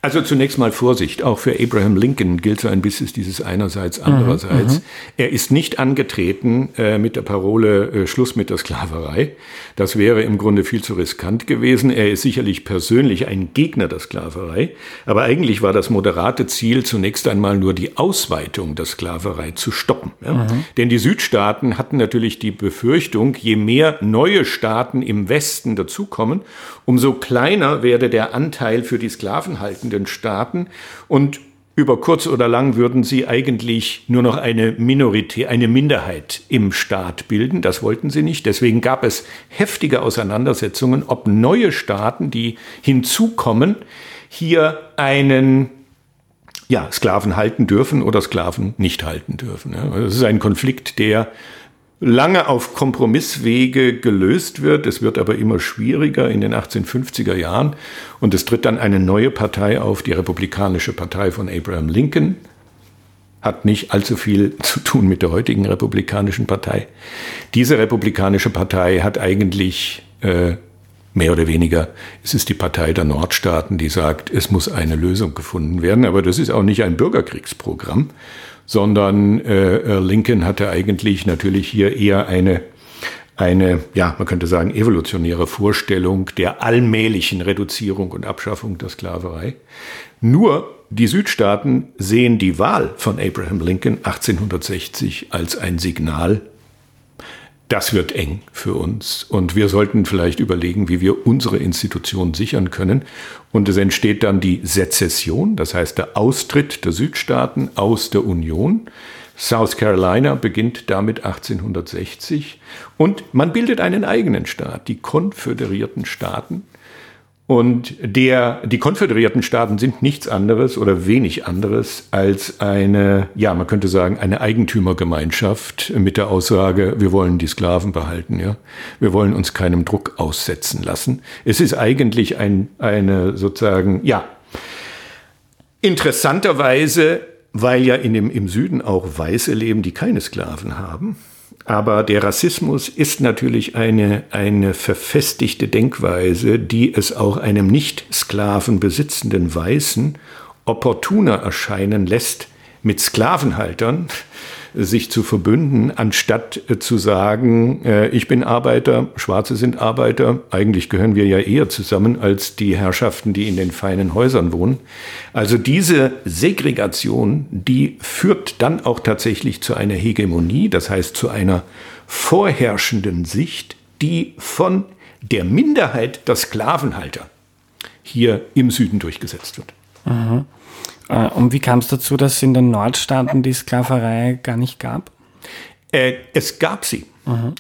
Also zunächst mal Vorsicht, auch für Abraham Lincoln gilt so ein bisschen dieses einerseits, mhm, andererseits. Mhm, er ist nicht angetreten äh, mit der Parole äh, Schluss mit der Sklaverei. Das wäre im Grunde viel zu riskant gewesen. Er ist sicherlich persönlich ein Gegner der Sklaverei, aber eigentlich war das moderate Ziel zunächst einmal nur die Ausweitung der Sklaverei zu stoppen. Ja? Mhm. Denn die Südstaaten hatten natürlich die Befürchtung, je mehr neue Staaten im Westen dazukommen, umso kleiner werde der Anteil für die sklavenhaltenden Staaten und über kurz oder lang würden sie eigentlich nur noch eine Minorität, eine Minderheit im Staat bilden. Das wollten sie nicht. Deswegen gab es heftige Auseinandersetzungen, ob neue Staaten, die hinzukommen, hier einen ja, Sklaven halten dürfen oder Sklaven nicht halten dürfen. Das ist ein Konflikt, der lange auf Kompromisswege gelöst wird. Es wird aber immer schwieriger in den 1850er Jahren und es tritt dann eine neue Partei auf, die Republikanische Partei von Abraham Lincoln. Hat nicht allzu viel zu tun mit der heutigen Republikanischen Partei. Diese Republikanische Partei hat eigentlich äh, mehr oder weniger, es ist die Partei der Nordstaaten, die sagt, es muss eine Lösung gefunden werden. Aber das ist auch nicht ein Bürgerkriegsprogramm, sondern äh, äh, Lincoln hatte eigentlich natürlich hier eher eine eine, ja, man könnte sagen, evolutionäre Vorstellung der allmählichen Reduzierung und Abschaffung der Sklaverei. Nur die Südstaaten sehen die Wahl von Abraham Lincoln 1860 als ein Signal das wird eng für uns. Und wir sollten vielleicht überlegen, wie wir unsere Institutionen sichern können. Und es entsteht dann die Sezession, das heißt der Austritt der Südstaaten aus der Union. South Carolina beginnt damit 1860 und man bildet einen eigenen Staat, die Konföderierten Staaten. Und der, die konföderierten Staaten sind nichts anderes oder wenig anderes als eine, ja, man könnte sagen, eine Eigentümergemeinschaft mit der Aussage, wir wollen die Sklaven behalten, ja. Wir wollen uns keinem Druck aussetzen lassen. Es ist eigentlich ein, eine sozusagen, ja, interessanterweise, weil ja in dem, im Süden auch Weiße leben, die keine Sklaven haben, aber der Rassismus ist natürlich eine, eine verfestigte Denkweise, die es auch einem nicht Sklaven besitzenden Weißen opportuner erscheinen lässt, mit Sklavenhaltern sich zu verbünden, anstatt äh, zu sagen, äh, ich bin Arbeiter, Schwarze sind Arbeiter. Eigentlich gehören wir ja eher zusammen als die Herrschaften, die in den feinen Häusern wohnen. Also diese Segregation, die führt dann auch tatsächlich zu einer Hegemonie, das heißt zu einer vorherrschenden Sicht, die von der Minderheit der Sklavenhalter hier im Süden durchgesetzt wird. Mhm. Äh, und wie kam es dazu, dass es in den Nordstaaten die Sklaverei gar nicht gab? Äh, es gab sie.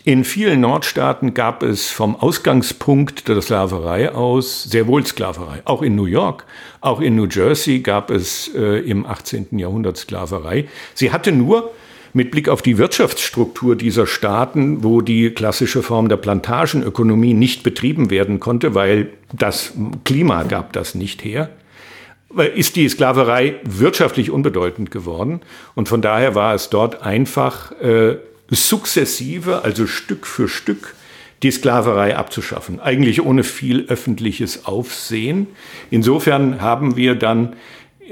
In vielen Nordstaaten gab es vom Ausgangspunkt der Sklaverei aus sehr wohl Sklaverei. Auch in New York, auch in New Jersey gab es äh, im 18. Jahrhundert Sklaverei. Sie hatte nur mit Blick auf die Wirtschaftsstruktur dieser Staaten, wo die klassische Form der Plantagenökonomie nicht betrieben werden konnte, weil das Klima gab das nicht her, ist die Sklaverei wirtschaftlich unbedeutend geworden. Und von daher war es dort einfach äh, sukzessive, also Stück für Stück, die Sklaverei abzuschaffen. Eigentlich ohne viel öffentliches Aufsehen. Insofern haben wir dann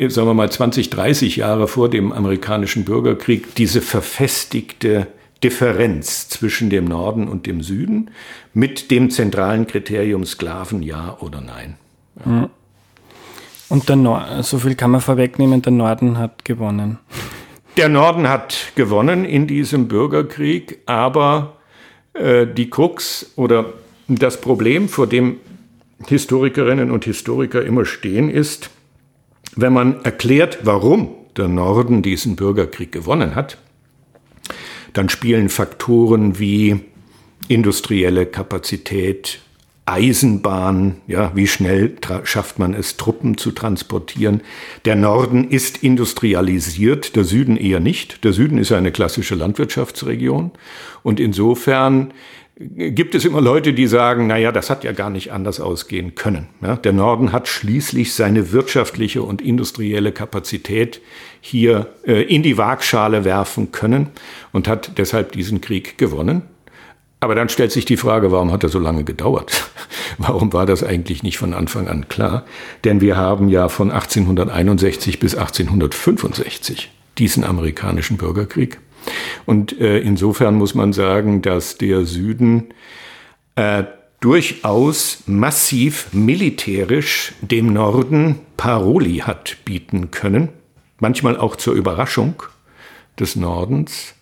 sagen wir mal 20, 30 Jahre vor dem amerikanischen Bürgerkrieg, diese verfestigte Differenz zwischen dem Norden und dem Süden mit dem zentralen Kriterium Sklaven ja oder nein. Ja. Und der Nord so viel kann man vorwegnehmen, der Norden hat gewonnen. Der Norden hat gewonnen in diesem Bürgerkrieg, aber äh, die Krux oder das Problem, vor dem Historikerinnen und Historiker immer stehen, ist, wenn man erklärt, warum der Norden diesen Bürgerkrieg gewonnen hat, dann spielen Faktoren wie industrielle Kapazität, Eisenbahn, ja, wie schnell schafft man es, Truppen zu transportieren. Der Norden ist industrialisiert, der Süden eher nicht. Der Süden ist eine klassische Landwirtschaftsregion und insofern gibt es immer Leute, die sagen, na ja, das hat ja gar nicht anders ausgehen können. Ja, der Norden hat schließlich seine wirtschaftliche und industrielle Kapazität hier äh, in die Waagschale werfen können und hat deshalb diesen Krieg gewonnen. Aber dann stellt sich die Frage, warum hat er so lange gedauert? Warum war das eigentlich nicht von Anfang an klar? Denn wir haben ja von 1861 bis 1865 diesen amerikanischen Bürgerkrieg. Und äh, insofern muss man sagen, dass der Süden äh, durchaus massiv militärisch dem Norden Paroli hat bieten können, manchmal auch zur Überraschung des Nordens.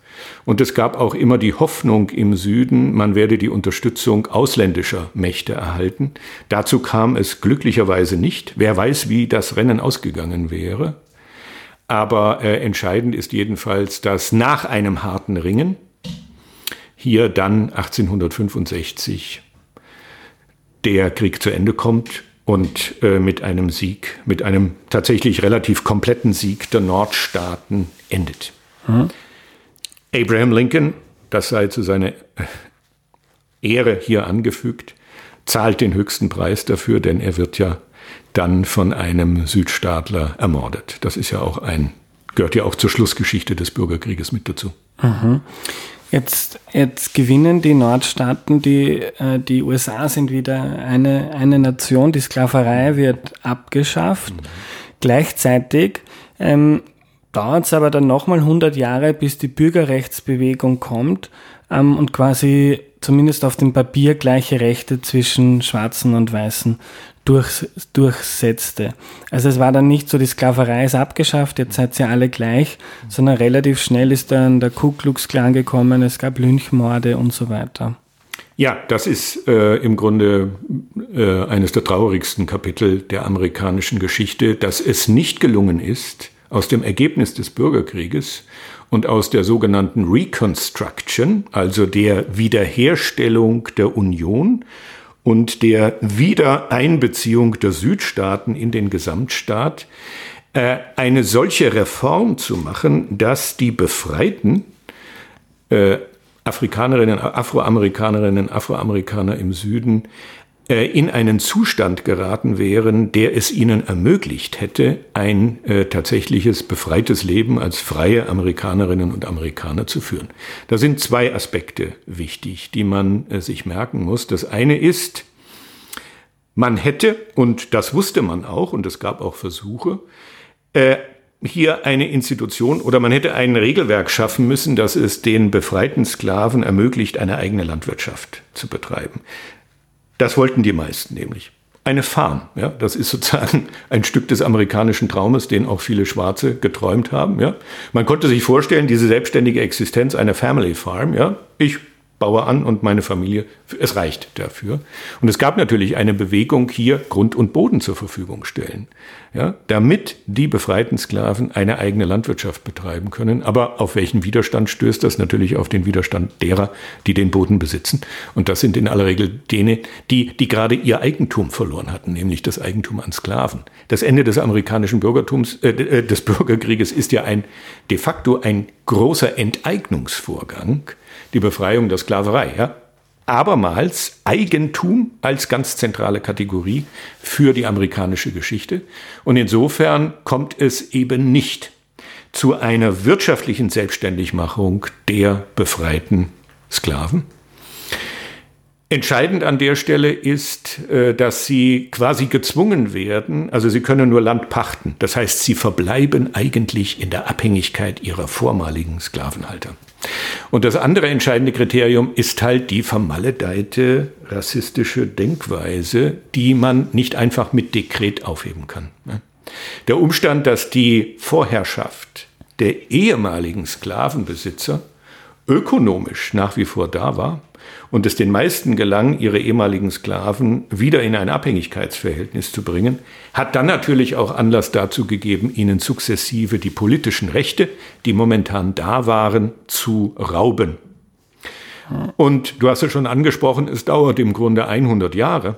Und es gab auch immer die Hoffnung im Süden, man werde die Unterstützung ausländischer Mächte erhalten. Dazu kam es glücklicherweise nicht. Wer weiß, wie das Rennen ausgegangen wäre. Aber äh, entscheidend ist jedenfalls, dass nach einem harten Ringen hier dann 1865 der Krieg zu Ende kommt und äh, mit einem Sieg, mit einem tatsächlich relativ kompletten Sieg der Nordstaaten endet. Mhm. Abraham Lincoln, das sei zu seiner Ehre hier angefügt, zahlt den höchsten Preis dafür, denn er wird ja dann von einem Südstaatler ermordet. Das ist ja auch ein, gehört ja auch zur Schlussgeschichte des Bürgerkrieges mit dazu. Mhm. Jetzt, jetzt gewinnen die Nordstaaten, die, äh, die USA sind wieder eine, eine Nation, die Sklaverei wird abgeschafft. Mhm. Gleichzeitig ähm, dauert es aber dann nochmal 100 Jahre, bis die Bürgerrechtsbewegung kommt ähm, und quasi zumindest auf dem Papier gleiche Rechte zwischen Schwarzen und Weißen durch, durchsetzte. Also es war dann nicht so, die Sklaverei ist abgeschafft, jetzt seid ihr alle gleich, sondern relativ schnell ist dann der Ku Klux Klan gekommen, es gab Lynchmorde und so weiter. Ja, das ist äh, im Grunde äh, eines der traurigsten Kapitel der amerikanischen Geschichte, dass es nicht gelungen ist, aus dem Ergebnis des Bürgerkrieges und aus der sogenannten Reconstruction, also der Wiederherstellung der Union, und der Wiedereinbeziehung der Südstaaten in den Gesamtstaat äh, eine solche Reform zu machen, dass die Befreiten äh, Afrikanerinnen, Afroamerikanerinnen, Afroamerikaner im Süden in einen Zustand geraten wären, der es ihnen ermöglicht hätte, ein äh, tatsächliches befreites Leben als freie Amerikanerinnen und Amerikaner zu führen. Da sind zwei Aspekte wichtig, die man äh, sich merken muss. Das eine ist, man hätte, und das wusste man auch, und es gab auch Versuche, äh, hier eine Institution oder man hätte ein Regelwerk schaffen müssen, das es den befreiten Sklaven ermöglicht, eine eigene Landwirtschaft zu betreiben. Das wollten die meisten nämlich. Eine Farm, ja, das ist sozusagen ein Stück des amerikanischen Traumes, den auch viele Schwarze geträumt haben, ja. Man konnte sich vorstellen, diese selbstständige Existenz einer Family Farm, ja. Ich Bauer an und meine Familie, es reicht dafür. Und es gab natürlich eine Bewegung hier, Grund und Boden zur Verfügung stellen, ja, damit die befreiten Sklaven eine eigene Landwirtschaft betreiben können. Aber auf welchen Widerstand stößt das? Natürlich auf den Widerstand derer, die den Boden besitzen. Und das sind in aller Regel denen, die, die gerade ihr Eigentum verloren hatten, nämlich das Eigentum an Sklaven. Das Ende des amerikanischen Bürgertums, äh, äh des Bürgerkrieges ist ja ein, de facto ein großer Enteignungsvorgang die Befreiung der Sklaverei. Ja? Abermals Eigentum als ganz zentrale Kategorie für die amerikanische Geschichte. Und insofern kommt es eben nicht zu einer wirtschaftlichen Selbstständigmachung der befreiten Sklaven. Entscheidend an der Stelle ist, äh, dass sie quasi gezwungen werden, also sie können nur Land pachten. Das heißt, sie verbleiben eigentlich in der Abhängigkeit ihrer vormaligen Sklavenhalter. Und das andere entscheidende Kriterium ist halt die vermaledeite rassistische Denkweise, die man nicht einfach mit Dekret aufheben kann. Der Umstand, dass die Vorherrschaft der ehemaligen Sklavenbesitzer ökonomisch nach wie vor da war, und es den meisten gelang, ihre ehemaligen Sklaven wieder in ein Abhängigkeitsverhältnis zu bringen, hat dann natürlich auch Anlass dazu gegeben, ihnen sukzessive die politischen Rechte, die momentan da waren, zu rauben. Und du hast es schon angesprochen, es dauert im Grunde 100 Jahre.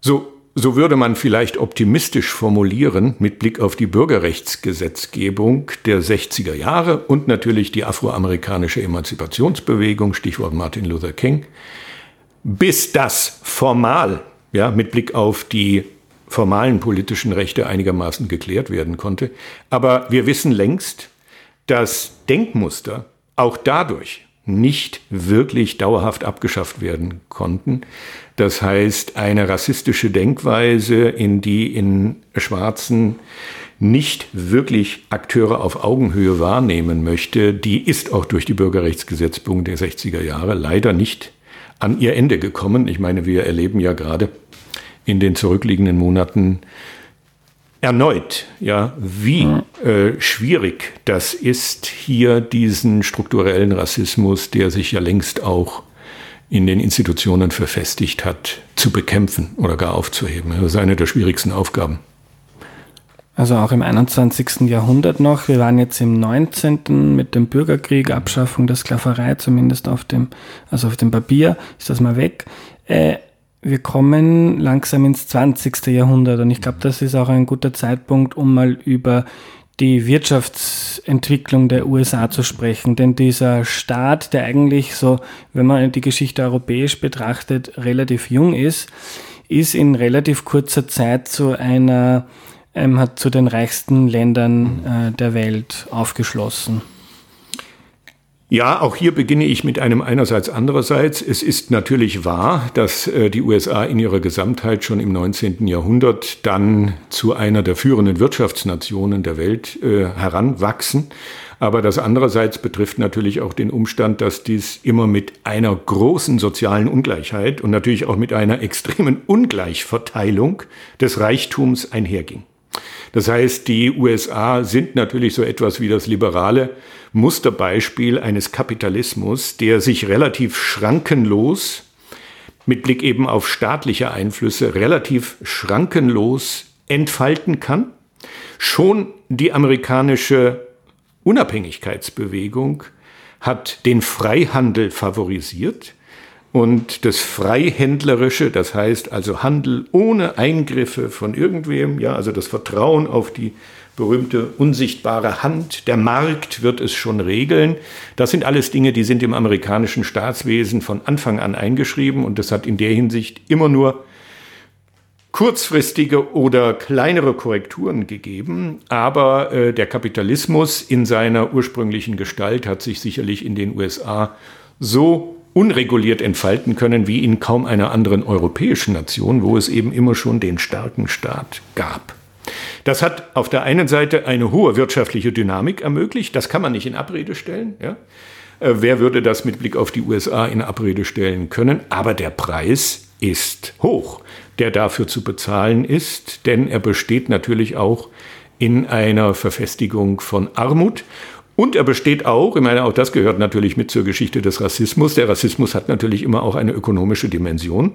So so würde man vielleicht optimistisch formulieren mit Blick auf die Bürgerrechtsgesetzgebung der 60er Jahre und natürlich die afroamerikanische Emanzipationsbewegung, Stichwort Martin Luther King, bis das formal, ja, mit Blick auf die formalen politischen Rechte einigermaßen geklärt werden konnte. Aber wir wissen längst, dass Denkmuster auch dadurch nicht wirklich dauerhaft abgeschafft werden konnten. Das heißt, eine rassistische Denkweise, in die in Schwarzen nicht wirklich Akteure auf Augenhöhe wahrnehmen möchte, die ist auch durch die Bürgerrechtsgesetzgebung der 60er Jahre leider nicht an ihr Ende gekommen. Ich meine, wir erleben ja gerade in den zurückliegenden Monaten erneut, ja, wie äh, schwierig das ist, hier diesen strukturellen Rassismus, der sich ja längst auch in den Institutionen verfestigt hat, zu bekämpfen oder gar aufzuheben. Das ist eine der schwierigsten Aufgaben. Also auch im 21. Jahrhundert noch. Wir waren jetzt im 19. mit dem Bürgerkrieg, Abschaffung der Sklaverei, zumindest auf dem, also auf dem Papier, ist das mal weg. Äh, wir kommen langsam ins 20. Jahrhundert und ich glaube, das ist auch ein guter Zeitpunkt, um mal über die Wirtschaftsentwicklung der USA zu sprechen. Denn dieser Staat, der eigentlich so, wenn man die Geschichte europäisch betrachtet, relativ jung ist, ist in relativ kurzer Zeit zu einer, ähm, hat zu den reichsten Ländern äh, der Welt aufgeschlossen. Ja, auch hier beginne ich mit einem einerseits andererseits. Es ist natürlich wahr, dass äh, die USA in ihrer Gesamtheit schon im 19. Jahrhundert dann zu einer der führenden Wirtschaftsnationen der Welt äh, heranwachsen. Aber das andererseits betrifft natürlich auch den Umstand, dass dies immer mit einer großen sozialen Ungleichheit und natürlich auch mit einer extremen Ungleichverteilung des Reichtums einherging. Das heißt, die USA sind natürlich so etwas wie das liberale Musterbeispiel eines Kapitalismus, der sich relativ schrankenlos mit Blick eben auf staatliche Einflüsse relativ schrankenlos entfalten kann. Schon die amerikanische Unabhängigkeitsbewegung hat den Freihandel favorisiert und das Freihändlerische, das heißt also Handel ohne Eingriffe von irgendwem, ja, also das Vertrauen auf die berühmte unsichtbare Hand, der Markt wird es schon regeln. Das sind alles Dinge, die sind im amerikanischen Staatswesen von Anfang an eingeschrieben und das hat in der Hinsicht immer nur kurzfristige oder kleinere Korrekturen gegeben, aber äh, der Kapitalismus in seiner ursprünglichen Gestalt hat sich sicherlich in den USA so unreguliert entfalten können wie in kaum einer anderen europäischen Nation, wo es eben immer schon den starken Staat gab. Das hat auf der einen Seite eine hohe wirtschaftliche Dynamik ermöglicht, das kann man nicht in Abrede stellen. Ja? Äh, wer würde das mit Blick auf die USA in Abrede stellen können? Aber der Preis ist hoch, der dafür zu bezahlen ist, denn er besteht natürlich auch in einer Verfestigung von Armut Und er besteht auch, ich meine, auch das gehört natürlich mit zur Geschichte des Rassismus. Der Rassismus hat natürlich immer auch eine ökonomische Dimension,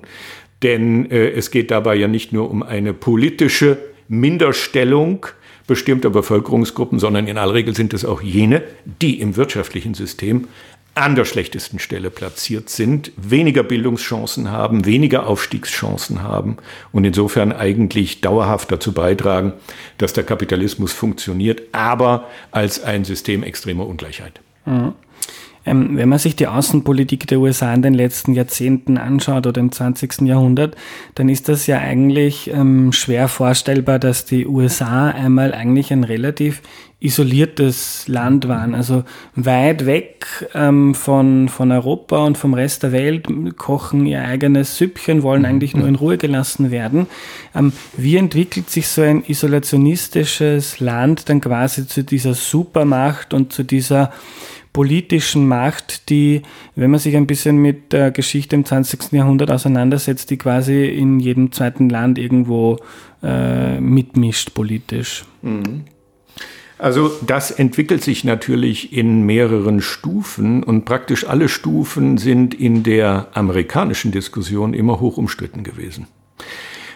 denn äh, es geht dabei ja nicht nur um eine politische Minderstellung bestimmter Bevölkerungsgruppen, sondern in aller Regel sind es auch jene, die im wirtschaftlichen System an der schlechtesten Stelle platziert sind, weniger Bildungschancen haben, weniger Aufstiegschancen haben und insofern eigentlich dauerhaft dazu beitragen, dass der Kapitalismus funktioniert, aber als ein System extremer Ungleichheit. Mhm. Ähm, wenn man sich die Außenpolitik der USA in den letzten Jahrzehnten anschaut oder im 20. Jahrhundert, dann ist das ja eigentlich ähm, schwer vorstellbar, dass die USA einmal eigentlich ein relativ isoliertes Land waren, also weit weg ähm, von, von Europa und vom Rest der Welt, kochen ihr eigenes Süppchen, wollen eigentlich nur in Ruhe gelassen werden. Ähm, wie entwickelt sich so ein isolationistisches Land dann quasi zu dieser Supermacht und zu dieser politischen Macht, die, wenn man sich ein bisschen mit der Geschichte im 20. Jahrhundert auseinandersetzt, die quasi in jedem zweiten Land irgendwo äh, mitmischt politisch. Mhm. Also das entwickelt sich natürlich in mehreren Stufen und praktisch alle Stufen sind in der amerikanischen Diskussion immer hoch umstritten gewesen.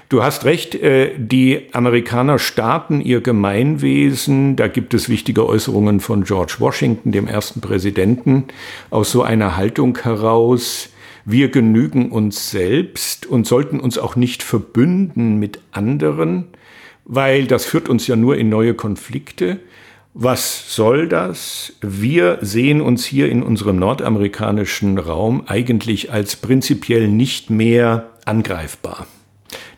Du hast recht, äh, die Amerikaner starten ihr Gemeinwesen, da gibt es wichtige Äußerungen von George Washington, dem ersten Präsidenten, aus so einer Haltung heraus, wir genügen uns selbst und sollten uns auch nicht verbünden mit anderen, weil das führt uns ja nur in neue Konflikte. Was soll das? Wir sehen uns hier in unserem nordamerikanischen Raum eigentlich als prinzipiell nicht mehr angreifbar.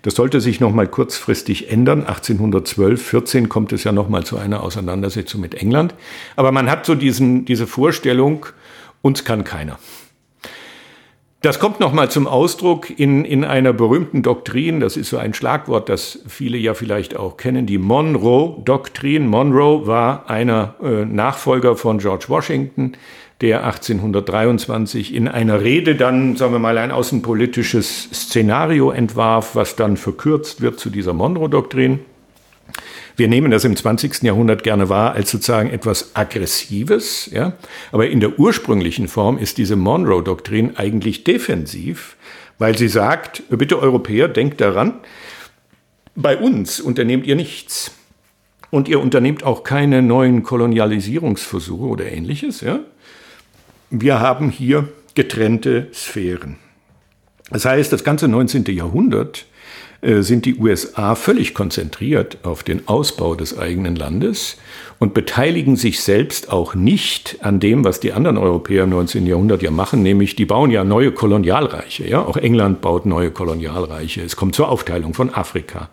Das sollte sich noch mal kurzfristig ändern. 1812, 14 kommt es ja noch mal zu einer Auseinandersetzung mit England. Aber man hat so diesen, diese Vorstellung, uns kann keiner. Das kommt nochmal zum Ausdruck in, in einer berühmten Doktrin, das ist so ein Schlagwort, das viele ja vielleicht auch kennen, die Monroe-Doktrin. Monroe war einer äh, Nachfolger von George Washington, der 1823 in einer Rede dann, sagen wir mal, ein außenpolitisches Szenario entwarf, was dann verkürzt wird zu dieser Monroe-Doktrin. Wir nehmen das im 20. Jahrhundert gerne wahr als sozusagen etwas Aggressives, ja. Aber in der ursprünglichen Form ist diese Monroe-Doktrin eigentlich defensiv, weil sie sagt, bitte Europäer, denkt daran, bei uns unternehmt ihr nichts. Und ihr unternehmt auch keine neuen Kolonialisierungsversuche oder ähnliches, ja wir haben hier getrennte Sphären. Das heißt, das ganze 19. Jahrhundert sind die USA völlig konzentriert auf den Ausbau des eigenen Landes und beteiligen sich selbst auch nicht an dem, was die anderen Europäer im 19. Jahrhundert ja machen, nämlich die bauen ja neue Kolonialreiche. Ja? Auch England baut neue Kolonialreiche. Es kommt zur Aufteilung von Afrika.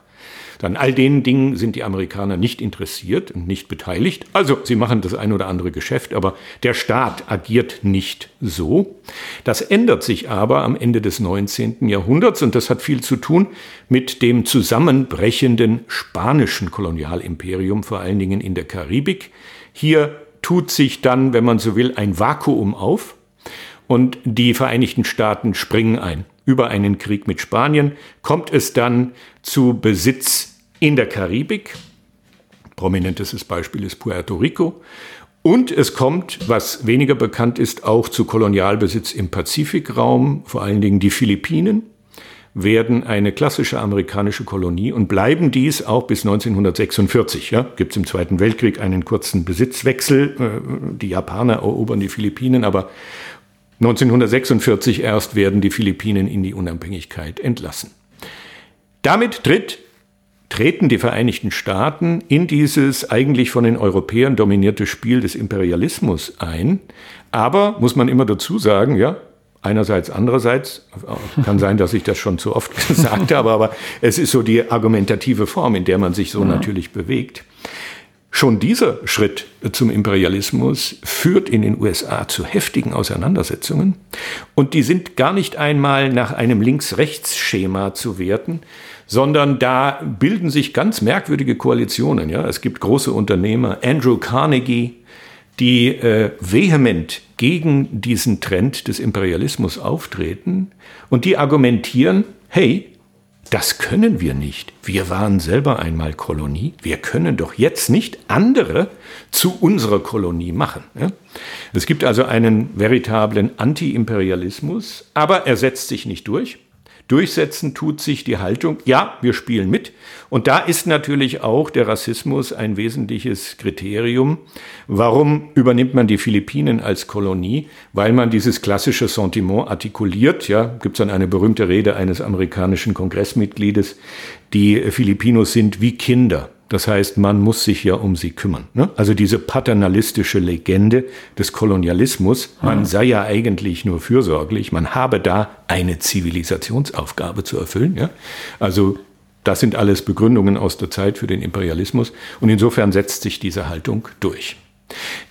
Dann all den Dingen sind die Amerikaner nicht interessiert und nicht beteiligt. Also sie machen das ein oder andere Geschäft, aber der Staat agiert nicht so. Das ändert sich aber am Ende des 19. Jahrhunderts und das hat viel zu tun mit dem zusammenbrechenden spanischen Kolonialimperium, vor allen Dingen in der Karibik. Hier tut sich dann, wenn man so will, ein Vakuum auf und die Vereinigten Staaten springen ein über einen Krieg mit Spanien kommt es dann zu Besitz in der Karibik. Prominentestes Beispiel ist Puerto Rico. Und es kommt, was weniger bekannt ist, auch zu Kolonialbesitz im Pazifikraum, vor allen Dingen die Philippinen werden eine klassische amerikanische Kolonie und bleiben dies auch bis 1946. Ja, Gibt es im Zweiten Weltkrieg einen kurzen Besitzwechsel. Äh, die Japaner erobern die Philippinen, aber 1946 erst werden die Philippinen in die Unabhängigkeit entlassen. Damit tritt, treten die Vereinigten Staaten in dieses eigentlich von den Europäern dominierte Spiel des Imperialismus ein. Aber, muss man immer dazu sagen, ja, einerseits, andererseits, kann sein, dass ich das schon zu oft gesagt habe, aber es ist so die argumentative Form, in der man sich so ja. natürlich bewegt. Schon dieser Schritt zum Imperialismus führt in den USA zu heftigen Auseinandersetzungen und die sind gar nicht einmal nach einem Links-Rechts-Schema zu werten, sondern da bilden sich ganz merkwürdige Koalitionen. Ja? Es gibt große Unternehmer, Andrew Carnegie, die äh, vehement gegen diesen Trend des Imperialismus auftreten und die argumentieren, hey, Das können wir nicht. Wir waren selber einmal Kolonie. Wir können doch jetzt nicht andere zu unserer Kolonie machen. Es gibt also einen veritablen Anti-Imperialismus, aber er setzt sich nicht durch. Durchsetzen tut sich die Haltung, ja, wir spielen mit. Und da ist natürlich auch der Rassismus ein wesentliches Kriterium. Warum übernimmt man die Philippinen als Kolonie? Weil man dieses klassische Sentiment artikuliert. Ja, gibt es dann eine berühmte Rede eines amerikanischen Kongressmitgliedes. Die Filipinos sind wie Kinder. Das heißt, man muss sich ja um sie kümmern. Ne? Also diese paternalistische Legende des Kolonialismus, man sei ja eigentlich nur fürsorglich, man habe da eine Zivilisationsaufgabe zu erfüllen. Ja? Also das sind alles Begründungen aus der Zeit für den Imperialismus und insofern setzt sich diese Haltung durch.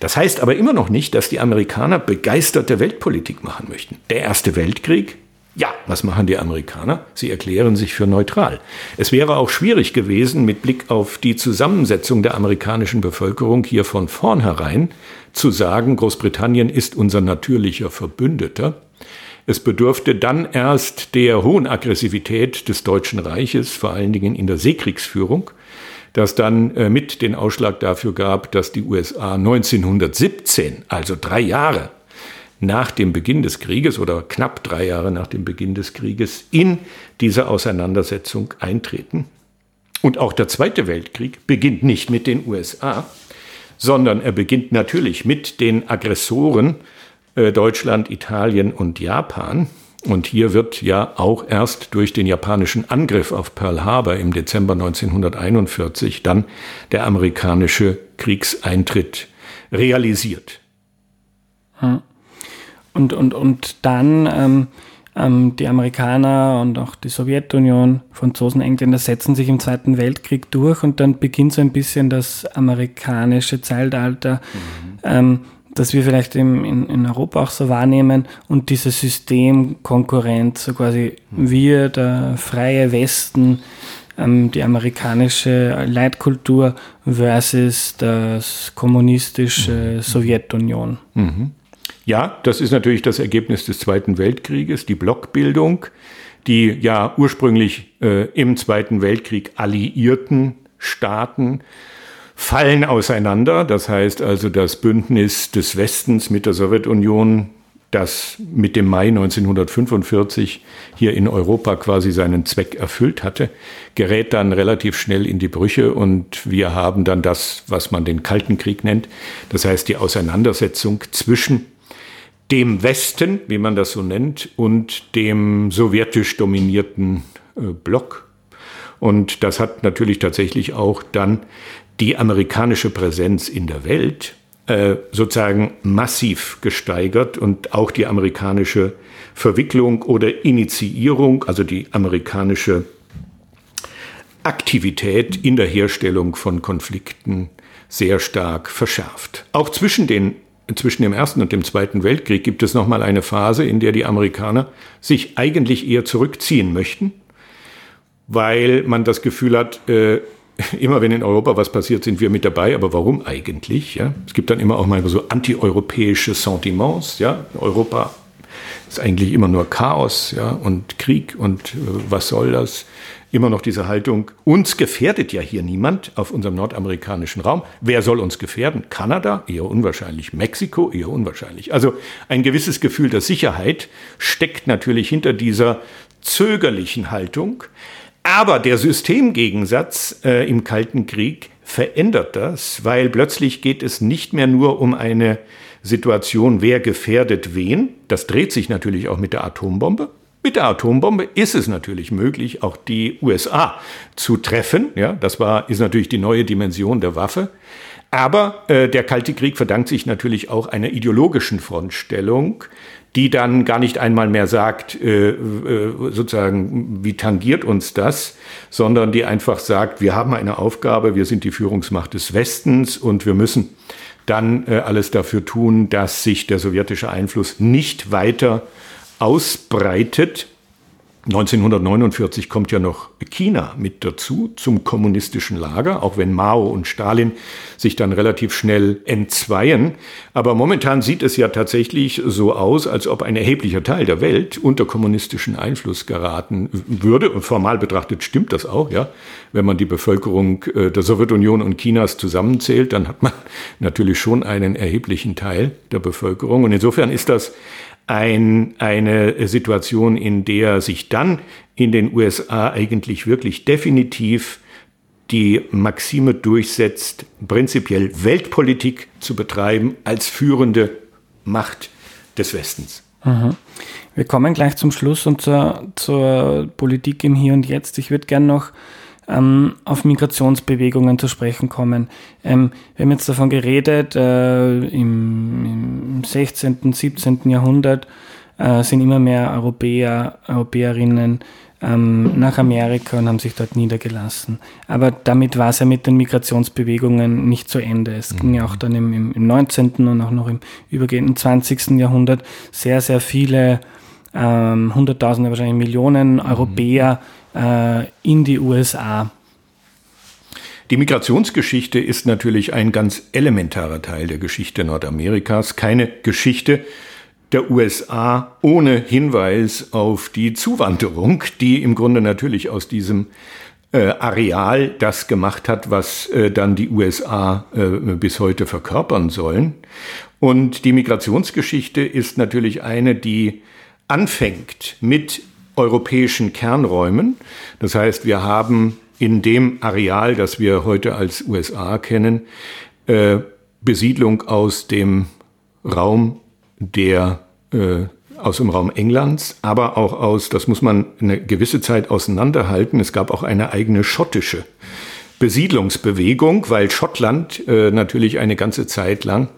Das heißt aber immer noch nicht, dass die Amerikaner begeisterte Weltpolitik machen möchten. Der Erste Weltkrieg ja, was machen die Amerikaner? Sie erklären sich für neutral. Es wäre auch schwierig gewesen, mit Blick auf die Zusammensetzung der amerikanischen Bevölkerung hier von vornherein zu sagen, Großbritannien ist unser natürlicher Verbündeter. Es bedurfte dann erst der hohen Aggressivität des Deutschen Reiches, vor allen Dingen in der Seekriegsführung, das dann äh, mit den Ausschlag dafür gab, dass die USA 1917, also drei Jahre nach dem Beginn des Krieges oder knapp drei Jahre nach dem Beginn des Krieges in diese Auseinandersetzung eintreten. Und auch der Zweite Weltkrieg beginnt nicht mit den USA, sondern er beginnt natürlich mit den Aggressoren äh, Deutschland, Italien und Japan. Und hier wird ja auch erst durch den japanischen Angriff auf Pearl Harbor im Dezember 1941 dann der amerikanische Kriegseintritt realisiert. Hm. Und, und, und dann ähm, ähm, die Amerikaner und auch die Sowjetunion, Franzosen, Engländer setzen sich im Zweiten Weltkrieg durch und dann beginnt so ein bisschen das amerikanische Zeitalter. Mhm. Ähm, das wir vielleicht im, in, in Europa auch so wahrnehmen und diese Systemkonkurrenz, so quasi mhm. wir, der freie Westen, ähm, die amerikanische Leitkultur versus das kommunistische mhm. Sowjetunion. Mhm. Ja, das ist natürlich das Ergebnis des Zweiten Weltkrieges, die Blockbildung, die ja ursprünglich äh, im Zweiten Weltkrieg alliierten Staaten fallen auseinander. Das heißt also, das Bündnis des Westens mit der Sowjetunion, das mit dem Mai 1945 hier in Europa quasi seinen Zweck erfüllt hatte, gerät dann relativ schnell in die Brüche und wir haben dann das, was man den Kalten Krieg nennt. Das heißt, die Auseinandersetzung zwischen dem Westen, wie man das so nennt, und dem sowjetisch dominierten äh, Block. Und das hat natürlich tatsächlich auch dann die amerikanische Präsenz in der Welt äh, sozusagen massiv gesteigert und auch die amerikanische Verwicklung oder Initiierung, also die amerikanische Aktivität in der Herstellung von Konflikten sehr stark verschärft. Auch zwischen den zwischen dem Ersten und dem Zweiten Weltkrieg gibt es nochmal eine Phase, in der die Amerikaner sich eigentlich eher zurückziehen möchten, weil man das Gefühl hat, äh, immer wenn in Europa was passiert, sind wir mit dabei, aber warum eigentlich? Ja? Es gibt dann immer auch mal so antieuropäische Sentiments. Ja? Europa ist eigentlich immer nur Chaos ja? und Krieg und äh, was soll das? Immer noch diese Haltung, uns gefährdet ja hier niemand auf unserem nordamerikanischen Raum. Wer soll uns gefährden? Kanada? Eher unwahrscheinlich. Mexiko? Eher unwahrscheinlich. Also ein gewisses Gefühl der Sicherheit steckt natürlich hinter dieser zögerlichen Haltung. Aber der Systemgegensatz äh, im Kalten Krieg verändert das, weil plötzlich geht es nicht mehr nur um eine Situation, wer gefährdet wen. Das dreht sich natürlich auch mit der Atombombe. Mit der Atombombe ist es natürlich möglich, auch die USA zu treffen. Ja, das war, ist natürlich die neue Dimension der Waffe. Aber äh, der Kalte Krieg verdankt sich natürlich auch einer ideologischen Frontstellung, die dann gar nicht einmal mehr sagt, äh, äh, sozusagen, wie tangiert uns das, sondern die einfach sagt, wir haben eine Aufgabe, wir sind die Führungsmacht des Westens und wir müssen dann äh, alles dafür tun, dass sich der sowjetische Einfluss nicht weiter ausbreitet. 1949 kommt ja noch China mit dazu zum kommunistischen Lager, auch wenn Mao und Stalin sich dann relativ schnell entzweien. Aber momentan sieht es ja tatsächlich so aus, als ob ein erheblicher Teil der Welt unter kommunistischen Einfluss geraten würde. Und formal betrachtet stimmt das auch, ja. Wenn man die Bevölkerung äh, der Sowjetunion und Chinas zusammenzählt, dann hat man natürlich schon einen erheblichen Teil der Bevölkerung. Und insofern ist das ein, eine Situation, in der sich dann in den USA eigentlich wirklich definitiv die Maxime durchsetzt, prinzipiell Weltpolitik zu betreiben als führende Macht des Westens. Mhm. Wir kommen gleich zum Schluss und zur, zur Politik im Hier und Jetzt. Ich würde gerne noch ähm, auf Migrationsbewegungen zu sprechen kommen. Ähm, wir haben jetzt davon geredet, äh, im, im 16., 17. Jahrhundert äh, sind immer mehr Europäer, Europäerinnen ähm, nach Amerika und haben sich dort niedergelassen. Aber damit war es ja mit den Migrationsbewegungen nicht zu Ende. Es mhm. ging ja auch dann im, im, im 19. und auch noch im übergehenden 20. Jahrhundert sehr, sehr viele ähm, Hunderttausende, wahrscheinlich Millionen mhm. Europäer äh, in die USA. Die Migrationsgeschichte ist natürlich ein ganz elementarer Teil der Geschichte Nordamerikas. Keine Geschichte der USA ohne Hinweis auf die Zuwanderung, die im Grunde natürlich aus diesem äh, Areal das gemacht hat, was äh, dann die USA äh, bis heute verkörpern sollen. Und die Migrationsgeschichte ist natürlich eine, die anfängt mit europäischen Kernräumen. Das heißt, wir haben in dem Areal, das wir heute als USA kennen, äh, Besiedlung aus dem Raum der äh, aus dem Raum Englands, aber auch aus, das muss man eine gewisse Zeit auseinanderhalten. Es gab auch eine eigene schottische Besiedlungsbewegung, weil Schottland äh, natürlich eine ganze Zeit lang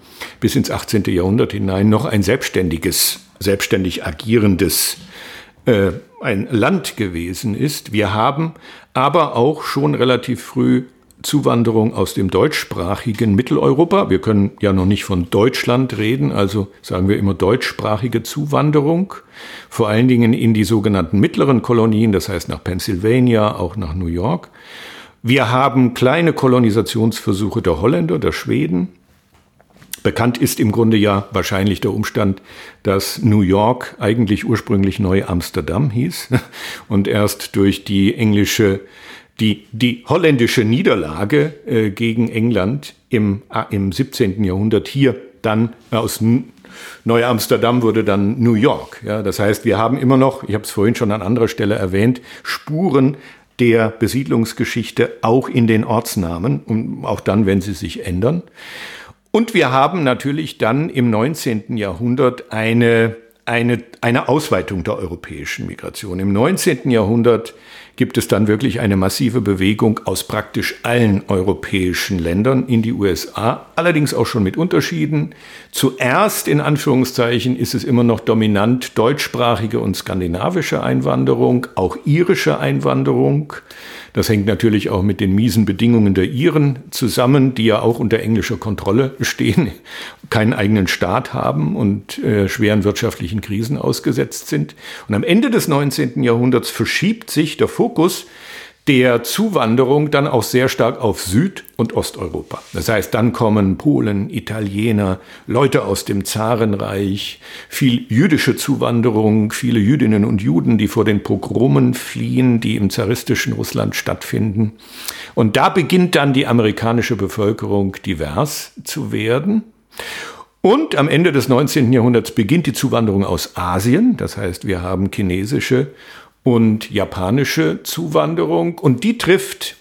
bis ins 18. Jahrhundert hinein noch ein selbstständiges, selbstständig agierendes äh, ein Land gewesen ist. Wir haben aber auch schon relativ früh Zuwanderung aus dem deutschsprachigen Mitteleuropa. Wir können ja noch nicht von Deutschland reden, also sagen wir immer deutschsprachige Zuwanderung, vor allen Dingen in die sogenannten mittleren Kolonien, das heißt nach Pennsylvania, auch nach New York. Wir haben kleine Kolonisationsversuche der Holländer, der Schweden. Bekannt ist im Grunde ja wahrscheinlich der Umstand, dass New York eigentlich ursprünglich Neu-Amsterdam hieß und erst durch die englische, die, die holländische Niederlage äh, gegen England im, äh, im 17. Jahrhundert hier dann aus Neu-Amsterdam wurde dann New York. Ja, das heißt, wir haben immer noch, ich habe es vorhin schon an anderer Stelle erwähnt, Spuren der Besiedlungsgeschichte auch in den Ortsnamen und auch dann, wenn sie sich ändern. Und wir haben natürlich dann im 19. Jahrhundert eine, eine, eine Ausweitung der europäischen Migration. Im 19. Jahrhundert gibt es dann wirklich eine massive Bewegung aus praktisch allen europäischen Ländern in die USA, allerdings auch schon mit Unterschieden. Zuerst in Anführungszeichen ist es immer noch dominant deutschsprachige und skandinavische Einwanderung, auch irische Einwanderung. Das hängt natürlich auch mit den miesen Bedingungen der Iren zusammen, die ja auch unter englischer Kontrolle stehen, keinen eigenen Staat haben und äh, schweren wirtschaftlichen Krisen ausgesetzt sind. Und am Ende des 19. Jahrhunderts verschiebt sich der Fokus der Zuwanderung dann auch sehr stark auf Süd- und Osteuropa. Das heißt, dann kommen Polen, Italiener, Leute aus dem Zarenreich, viel jüdische Zuwanderung, viele Jüdinnen und Juden, die vor den Pogromen fliehen, die im zaristischen Russland stattfinden. Und da beginnt dann die amerikanische Bevölkerung divers zu werden. Und am Ende des 19. Jahrhunderts beginnt die Zuwanderung aus Asien. Das heißt, wir haben chinesische und japanische Zuwanderung. Und die trifft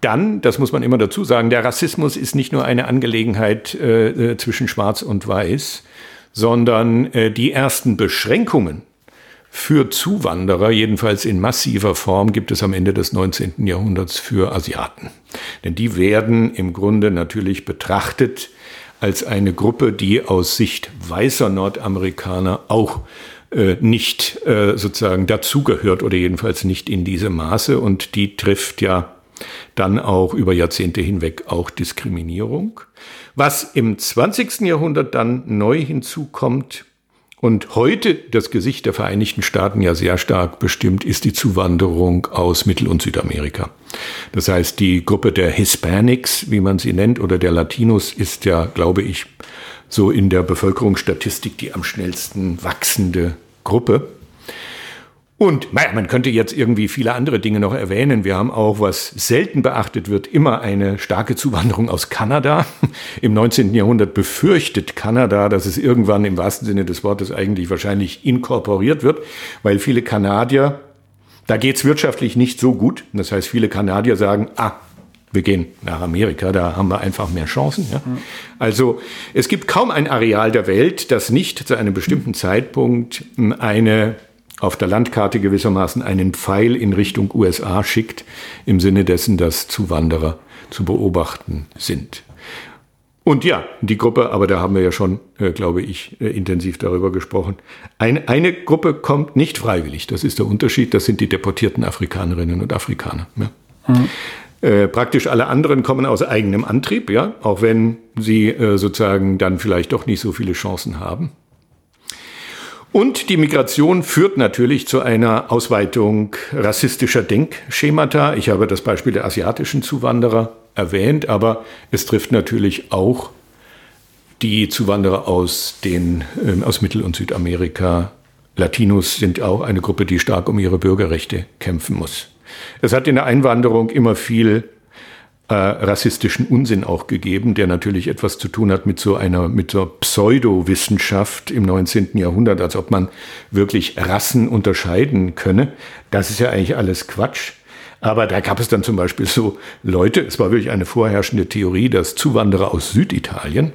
dann, das muss man immer dazu sagen, der Rassismus ist nicht nur eine Angelegenheit äh, äh, zwischen Schwarz und Weiß, sondern äh, die ersten Beschränkungen für Zuwanderer, jedenfalls in massiver Form, gibt es am Ende des 19. Jahrhunderts für Asiaten. Denn die werden im Grunde natürlich betrachtet als eine Gruppe, die aus Sicht weißer Nordamerikaner auch äh, nicht äh, sozusagen dazugehört oder jedenfalls nicht in diesem Maße. Und die trifft ja dann auch über Jahrzehnte hinweg auch Diskriminierung. Was im 20. Jahrhundert dann neu hinzukommt, Und heute das Gesicht der Vereinigten Staaten ja sehr stark bestimmt ist die Zuwanderung aus Mittel- und Südamerika. Das heißt, die Gruppe der Hispanics, wie man sie nennt, oder der Latinos ist ja, glaube ich, so in der Bevölkerungsstatistik die am schnellsten wachsende Gruppe. Und naja, man könnte jetzt irgendwie viele andere Dinge noch erwähnen. Wir haben auch, was selten beachtet wird, immer eine starke Zuwanderung aus Kanada. Im 19. Jahrhundert befürchtet Kanada, dass es irgendwann im wahrsten Sinne des Wortes eigentlich wahrscheinlich inkorporiert wird, weil viele Kanadier, da geht's wirtschaftlich nicht so gut. Das heißt, viele Kanadier sagen, ah, wir gehen nach Amerika, da haben wir einfach mehr Chancen. Ja? Also es gibt kaum ein Areal der Welt, das nicht zu einem bestimmten Zeitpunkt eine auf der Landkarte gewissermaßen einen Pfeil in Richtung USA schickt, im Sinne dessen, dass Zuwanderer zu beobachten sind. Und ja, die Gruppe, aber da haben wir ja schon, äh, glaube ich, äh, intensiv darüber gesprochen. Ein, eine Gruppe kommt nicht freiwillig. Das ist der Unterschied. Das sind die deportierten Afrikanerinnen und Afrikaner. Ja. Mhm. Äh, praktisch alle anderen kommen aus eigenem Antrieb, ja, auch wenn sie äh, sozusagen dann vielleicht doch nicht so viele Chancen haben. Und die Migration führt natürlich zu einer Ausweitung rassistischer Denkschemata. Ich habe das Beispiel der asiatischen Zuwanderer erwähnt, aber es trifft natürlich auch die Zuwanderer aus, den, äh, aus Mittel- und Südamerika. Latinos sind auch eine Gruppe, die stark um ihre Bürgerrechte kämpfen muss. Es hat in der Einwanderung immer viel äh, rassistischen Unsinn auch gegeben, der natürlich etwas zu tun hat mit so einer, mit so Pseudowissenschaft im 19. Jahrhundert, als ob man wirklich Rassen unterscheiden könne. Das ist ja eigentlich alles Quatsch. Aber da gab es dann zum Beispiel so Leute, es war wirklich eine vorherrschende Theorie, dass Zuwanderer aus Süditalien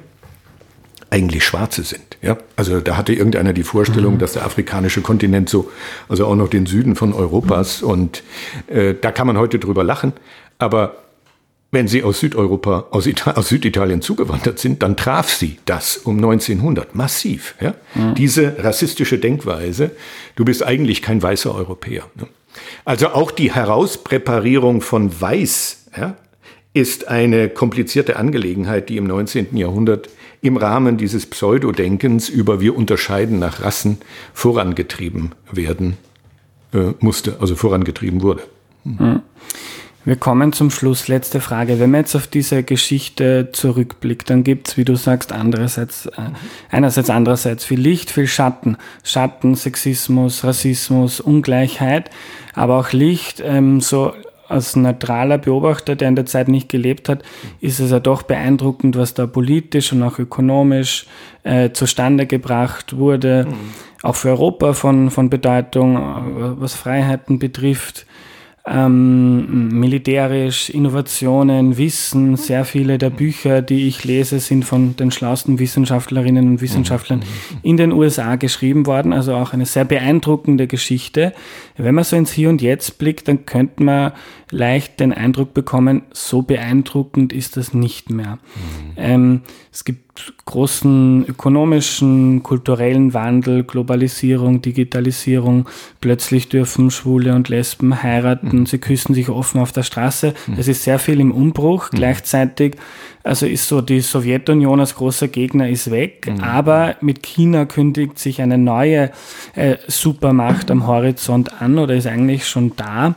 eigentlich Schwarze sind. Ja? Also da hatte irgendeiner die Vorstellung, mhm. dass der afrikanische Kontinent so, also auch noch den Süden von Europas mhm. und äh, da kann man heute drüber lachen. Aber wenn sie aus Südeuropa, aus, aus, Süditalien zugewandert sind, dann traf sie das um 1900 massiv. Ja? Mhm. Diese rassistische Denkweise, du bist eigentlich kein weißer Europäer. Ne? Also auch die Herauspräparierung von Weiß ja, ist eine komplizierte Angelegenheit, die im 19. Jahrhundert im Rahmen dieses Pseudodenkens über wir unterscheiden nach Rassen vorangetrieben werden äh, musste, also vorangetrieben wurde. Mhm. Wir kommen zum Schluss. Letzte Frage. Wenn man jetzt auf diese Geschichte zurückblickt, dann gibt es, wie du sagst, andererseits, äh, einerseits andererseits viel Licht, viel Schatten. Schatten, Sexismus, Rassismus, Ungleichheit, aber auch Licht, ähm, so als neutraler Beobachter, der in der Zeit nicht gelebt hat, ist es ja doch beeindruckend, was da politisch und auch ökonomisch äh, zustande gebracht wurde. Mhm. Auch für Europa von, von Bedeutung, äh, was Freiheiten betrifft ähm, militärisch, Innovationen, Wissen. Sehr viele der Bücher, die ich lese, sind von den schlauesten Wissenschaftlerinnen und Wissenschaftlern in den USA geschrieben worden. Also auch eine sehr beeindruckende Geschichte. Wenn man so ins Hier und Jetzt blickt, dann könnte man leicht den Eindruck bekommen, so beeindruckend ist das nicht mehr. Mhm. Ähm, es gibt großen ökonomischen, kulturellen Wandel, Globalisierung, Digitalisierung. Plötzlich dürfen Schwule und Lesben heiraten, mhm. sie küssen sich offen auf der Straße. Mhm. Es ist sehr viel im Umbruch. Mhm. Gleichzeitig also ist so, die Sowjetunion als großer Gegner ist weg, mhm. aber mit China kündigt sich eine neue äh, Supermacht am Horizont an oder ist eigentlich schon da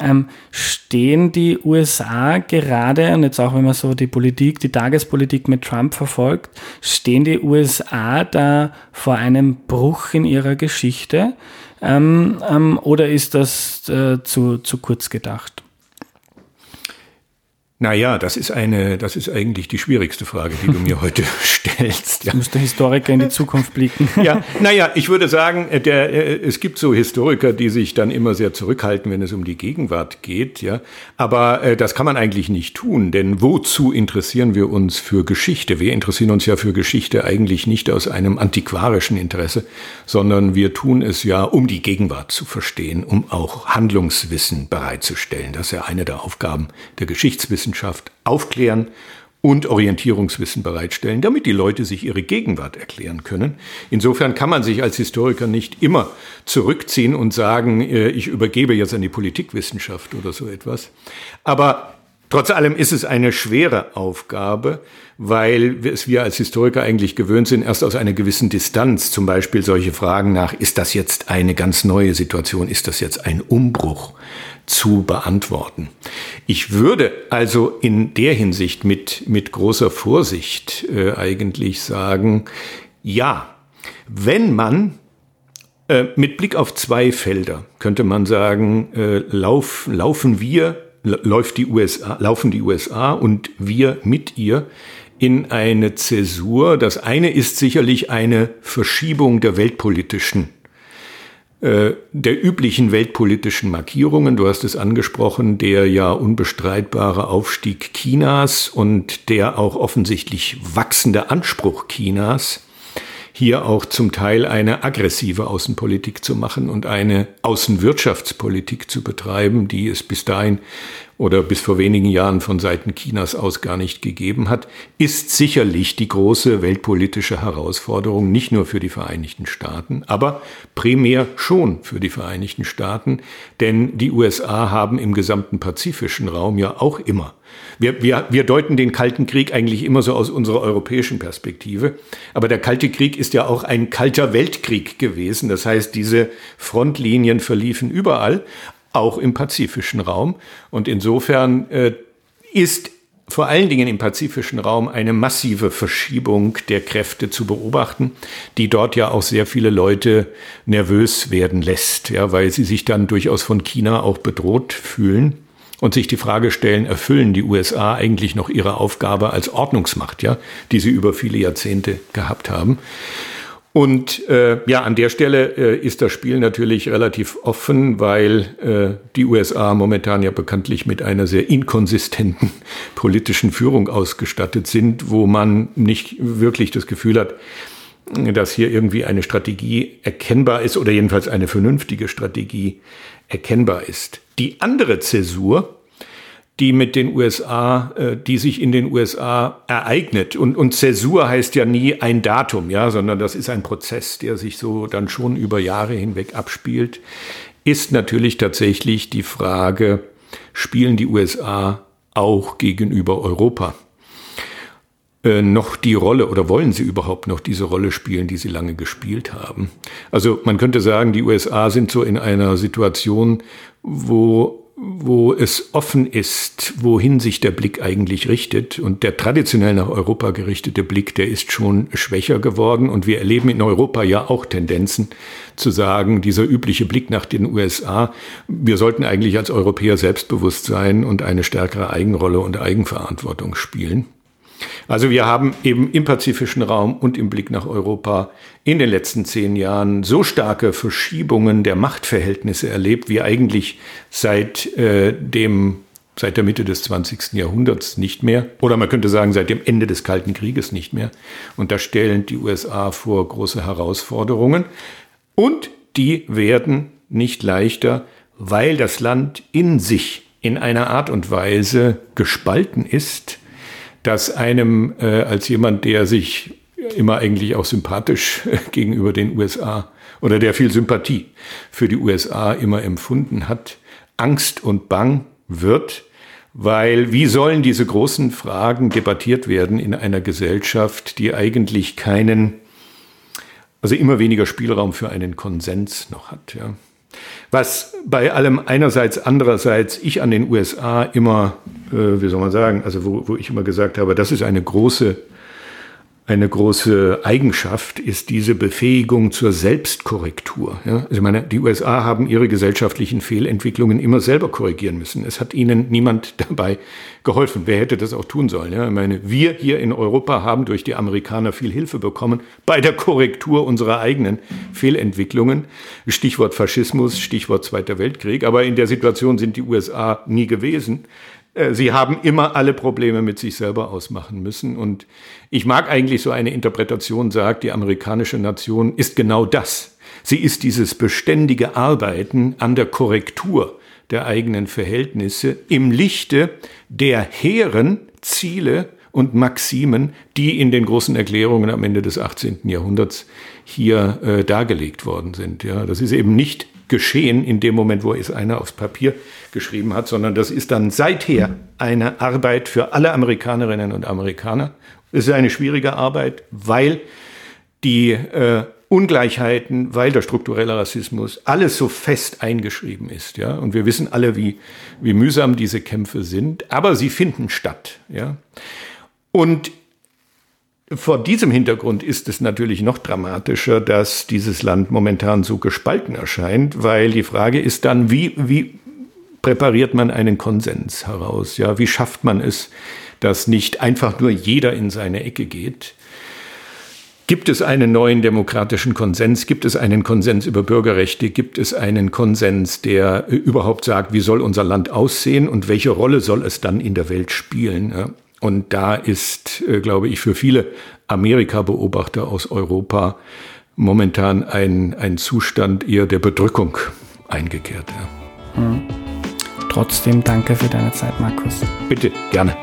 ähm, stehen die USA gerade, und jetzt auch wenn man so die Politik, die Tagespolitik mit Trump verfolgt, stehen die USA da vor einem Bruch in ihrer Geschichte? Ähm, ähm, oder ist das äh, zu, zu kurz gedacht? Naja, das ist eine, das ist eigentlich die schwierigste Frage, die du mir heute stellst. Ja. Muss der Historiker in die Zukunft blicken. Ja, naja, ich würde sagen, äh, der, äh, es gibt so Historiker, die sich dann immer sehr zurückhalten, wenn es um die Gegenwart geht, ja. Aber äh, das kann man eigentlich nicht tun, denn wozu interessieren wir uns für Geschichte? Wir interessieren uns ja für Geschichte eigentlich nicht aus einem antiquarischen Interesse, sondern wir tun es ja, um die Gegenwart zu verstehen, um auch Handlungswissen bereitzustellen. Das ist ja eine der Aufgaben der Geschichtswissenschaft. Wissenschaft aufklären und Orientierungswissen bereitstellen, damit die Leute sich ihre Gegenwart erklären können. Insofern kann man sich als Historiker nicht immer zurückziehen und sagen, äh, ich übergebe jetzt an die Politikwissenschaft oder so etwas. Aber Trotz allem ist es eine schwere Aufgabe, weil es wir als Historiker eigentlich gewöhnt sind, erst aus einer gewissen Distanz zum Beispiel solche Fragen nach, ist das jetzt eine ganz neue Situation, ist das jetzt ein Umbruch zu beantworten. Ich würde also in der Hinsicht mit, mit großer Vorsicht äh, eigentlich sagen, ja, wenn man äh, mit Blick auf zwei Felder könnte man sagen, äh, lauf, laufen wir läuft die USA, laufen die USA und wir mit ihr in eine Zäsur. Das eine ist sicherlich eine Verschiebung der weltpolitischen der üblichen weltpolitischen Markierungen. Du hast es angesprochen, der ja unbestreitbare Aufstieg Chinas und der auch offensichtlich wachsende Anspruch Chinas hier auch zum Teil eine aggressive Außenpolitik zu machen und eine Außenwirtschaftspolitik zu betreiben, die es bis dahin oder bis vor wenigen Jahren von Seiten Chinas aus gar nicht gegeben hat, ist sicherlich die große weltpolitische Herausforderung, nicht nur für die Vereinigten Staaten, aber primär schon für die Vereinigten Staaten, denn die USA haben im gesamten pazifischen Raum ja auch immer wir, wir, wir deuten den Kalten Krieg eigentlich immer so aus unserer europäischen Perspektive. Aber der Kalte Krieg ist ja auch ein kalter Weltkrieg gewesen. Das heißt, diese Frontlinien verliefen überall auch im pazifischen Raum. Und insofern äh, ist vor allen Dingen im pazifischen Raum eine massive Verschiebung der Kräfte zu beobachten, die dort ja auch sehr viele Leute nervös werden lässt, ja, weil sie sich dann durchaus von China auch bedroht fühlen und sich die Frage stellen, erfüllen die USA eigentlich noch ihre Aufgabe als Ordnungsmacht, ja, die sie über viele Jahrzehnte gehabt haben. Und äh, ja, an der Stelle äh, ist das Spiel natürlich relativ offen, weil äh, die USA momentan ja bekanntlich mit einer sehr inkonsistenten politischen Führung ausgestattet sind, wo man nicht wirklich das Gefühl hat, dass hier irgendwie eine Strategie erkennbar ist oder jedenfalls eine vernünftige Strategie erkennbar ist. Die andere Zäsur, die mit den USA, äh, die sich in den USA ereignet. Und, und Zäsur heißt ja nie ein Datum, ja, sondern das ist ein Prozess, der sich so dann schon über Jahre hinweg abspielt, ist natürlich tatsächlich die Frage, spielen die USA auch gegenüber Europa äh, noch die Rolle oder wollen sie überhaupt noch diese Rolle spielen, die sie lange gespielt haben? Also man könnte sagen, die USA sind so in einer Situation, wo wo es offen ist, wohin sich der Blick eigentlich richtet. Und der traditionell nach Europa gerichtete Blick, der ist schon schwächer geworden. Und wir erleben in Europa ja auch Tendenzen zu sagen, dieser übliche Blick nach den USA, wir sollten eigentlich als Europäer selbstbewusst sein und eine stärkere Eigenrolle und Eigenverantwortung spielen. Also wir haben eben im pazifischen Raum und im Blick nach Europa in den letzten zehn Jahren so starke Verschiebungen der Machtverhältnisse erlebt, wie eigentlich seit äh, dem seit der Mitte des 20. Jahrhunderts nicht mehr. Oder man könnte sagen, seit dem Ende des Kalten Krieges nicht mehr. Und da stellen die USA vor große Herausforderungen. Und die werden nicht leichter, weil das Land in sich in einer Art und Weise gespalten ist, dass einem äh, als jemand, der sich immer eigentlich auch sympathisch gegenüber den USA oder der viel Sympathie für die USA immer empfunden hat, Angst und Bang wird, weil wie sollen diese großen Fragen debattiert werden in einer Gesellschaft, die eigentlich keinen, also immer weniger Spielraum für einen Konsens noch hat, ja. Was bei allem einerseits, andererseits ich an den USA immer, äh, wie soll man sagen, also wo, wo ich immer gesagt habe, das ist eine große eine große Eigenschaft ist diese Befähigung zur Selbstkorrektur. Ja? Also ich meine, die USA haben ihre gesellschaftlichen Fehlentwicklungen immer selber korrigieren müssen. Es hat ihnen niemand dabei geholfen. Wer hätte das auch tun sollen? Ja? Ich meine, wir hier in Europa haben durch die Amerikaner viel Hilfe bekommen bei der Korrektur unserer eigenen Fehlentwicklungen. Stichwort Faschismus, Stichwort Zweiter Weltkrieg. Aber in der Situation sind die USA nie gewesen. Äh, sie haben immer alle Probleme mit sich selber ausmachen müssen. Und ich mag eigentlich so eine Interpretation, sagt, die amerikanische Nation ist genau das. Sie ist dieses beständige Arbeiten an der Korrektur der eigenen Verhältnisse im Lichte der hehren Ziele und Maximen, die in den großen Erklärungen am Ende des 18. Jahrhunderts hier äh, dargelegt worden sind. Ja, das ist eben nicht geschehen in dem Moment, wo es einer aufs Papier geschrieben hat, sondern das ist dann seither eine Arbeit für alle Amerikanerinnen und Amerikaner. Es ist eine schwierige Arbeit, weil die äh, Ungleichheiten, weil der strukturelle Rassismus alles so fest eingeschrieben ist, ja. Und wir wissen alle, wie, wie mühsam diese Kämpfe sind, aber sie finden statt, ja. Und vor diesem Hintergrund ist es natürlich noch dramatischer, dass dieses Land momentan so gespalten erscheint, weil die Frage ist dann, wie, wie präpariert man einen Konsens heraus? Ja, wie schafft man es, dass nicht einfach nur jeder in seine Ecke geht? Gibt es einen neuen demokratischen Konsens? Gibt es einen Konsens über Bürgerrechte? Gibt es einen Konsens, der überhaupt sagt, wie soll unser Land aussehen und welche Rolle soll es dann in der Welt spielen? Und da ist, äh, glaube ich, für viele Amerika-Beobachter aus Europa momentan ein, ein Zustand eher der Bedrückung eingekehrt. Ja. Mhm. Trotzdem danke für deine Zeit, Markus. Bitte, gerne.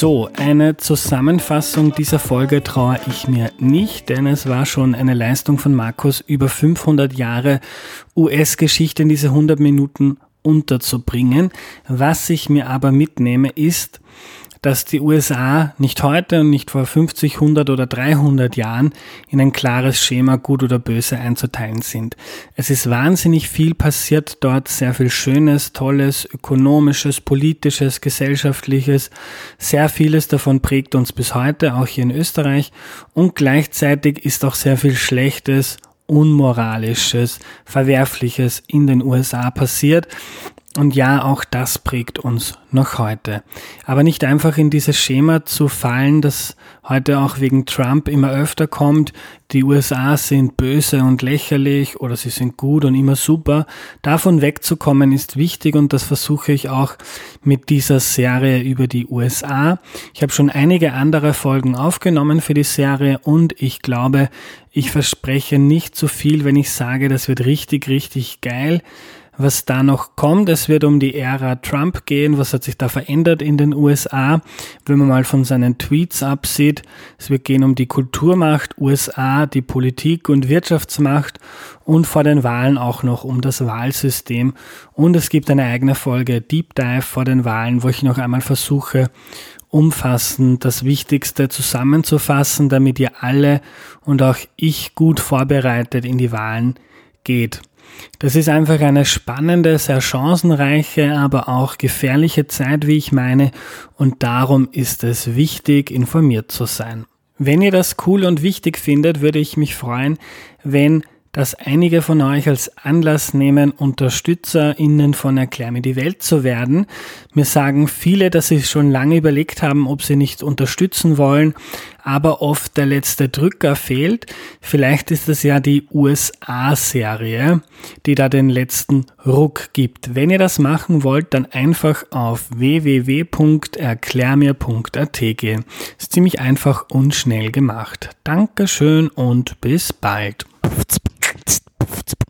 So, eine Zusammenfassung dieser Folge traue ich mir nicht, denn es war schon eine Leistung von Markus, über 500 Jahre US-Geschichte in diese 100 Minuten unterzubringen. Was ich mir aber mitnehme, ist, dass die USA nicht heute und nicht vor 50, 100 oder 300 Jahren in ein klares Schema gut oder böse einzuteilen sind. Es ist wahnsinnig viel passiert dort, sehr viel Schönes, Tolles, Ökonomisches, Politisches, Gesellschaftliches. Sehr vieles davon prägt uns bis heute, auch hier in Österreich. Und gleichzeitig ist auch sehr viel Schlechtes Unmoralisches, Verwerfliches in den USA passiert. Und ja, auch das prägt uns noch heute. Aber nicht einfach in dieses Schema zu fallen, das heute auch wegen Trump immer öfter kommt. Die USA sind böse und lächerlich oder sie sind gut und immer super. Davon wegzukommen ist wichtig und das versuche ich auch mit dieser Serie über die USA. Ich habe schon einige andere Folgen aufgenommen für die Serie und ich glaube, ich verspreche nicht zu viel, wenn ich sage, das wird richtig, richtig geil was da noch kommt. Es wird um die Ära Trump gehen. Was hat sich da verändert in den USA? Wenn man mal von seinen Tweets absieht. Es wird gehen um die Kulturmacht USA, die Politik und Wirtschaftsmacht und vor den Wahlen auch noch um das Wahlsystem. Und es gibt eine eigene Folge Deep Dive vor den Wahlen, wo ich noch einmal versuche, umfassend das Wichtigste zusammenzufassen, damit ihr alle und auch ich gut vorbereitet in die Wahlen geht. Das ist einfach eine spannende, sehr chancenreiche, aber auch gefährliche Zeit, wie ich meine, und darum ist es wichtig, informiert zu sein. Wenn ihr das cool und wichtig findet, würde ich mich freuen, wenn dass einige von euch als Anlass nehmen, UnterstützerInnen von Erklär mir die Welt zu werden. Mir sagen viele, dass sie schon lange überlegt haben, ob sie nicht unterstützen wollen, aber oft der letzte Drücker fehlt. Vielleicht ist es ja die USA-Serie, die da den letzten Ruck gibt. Wenn ihr das machen wollt, dann einfach auf www.erklärmir.at gehen. Ist ziemlich einfach und schnell gemacht. Dankeschön und bis bald. Knopf.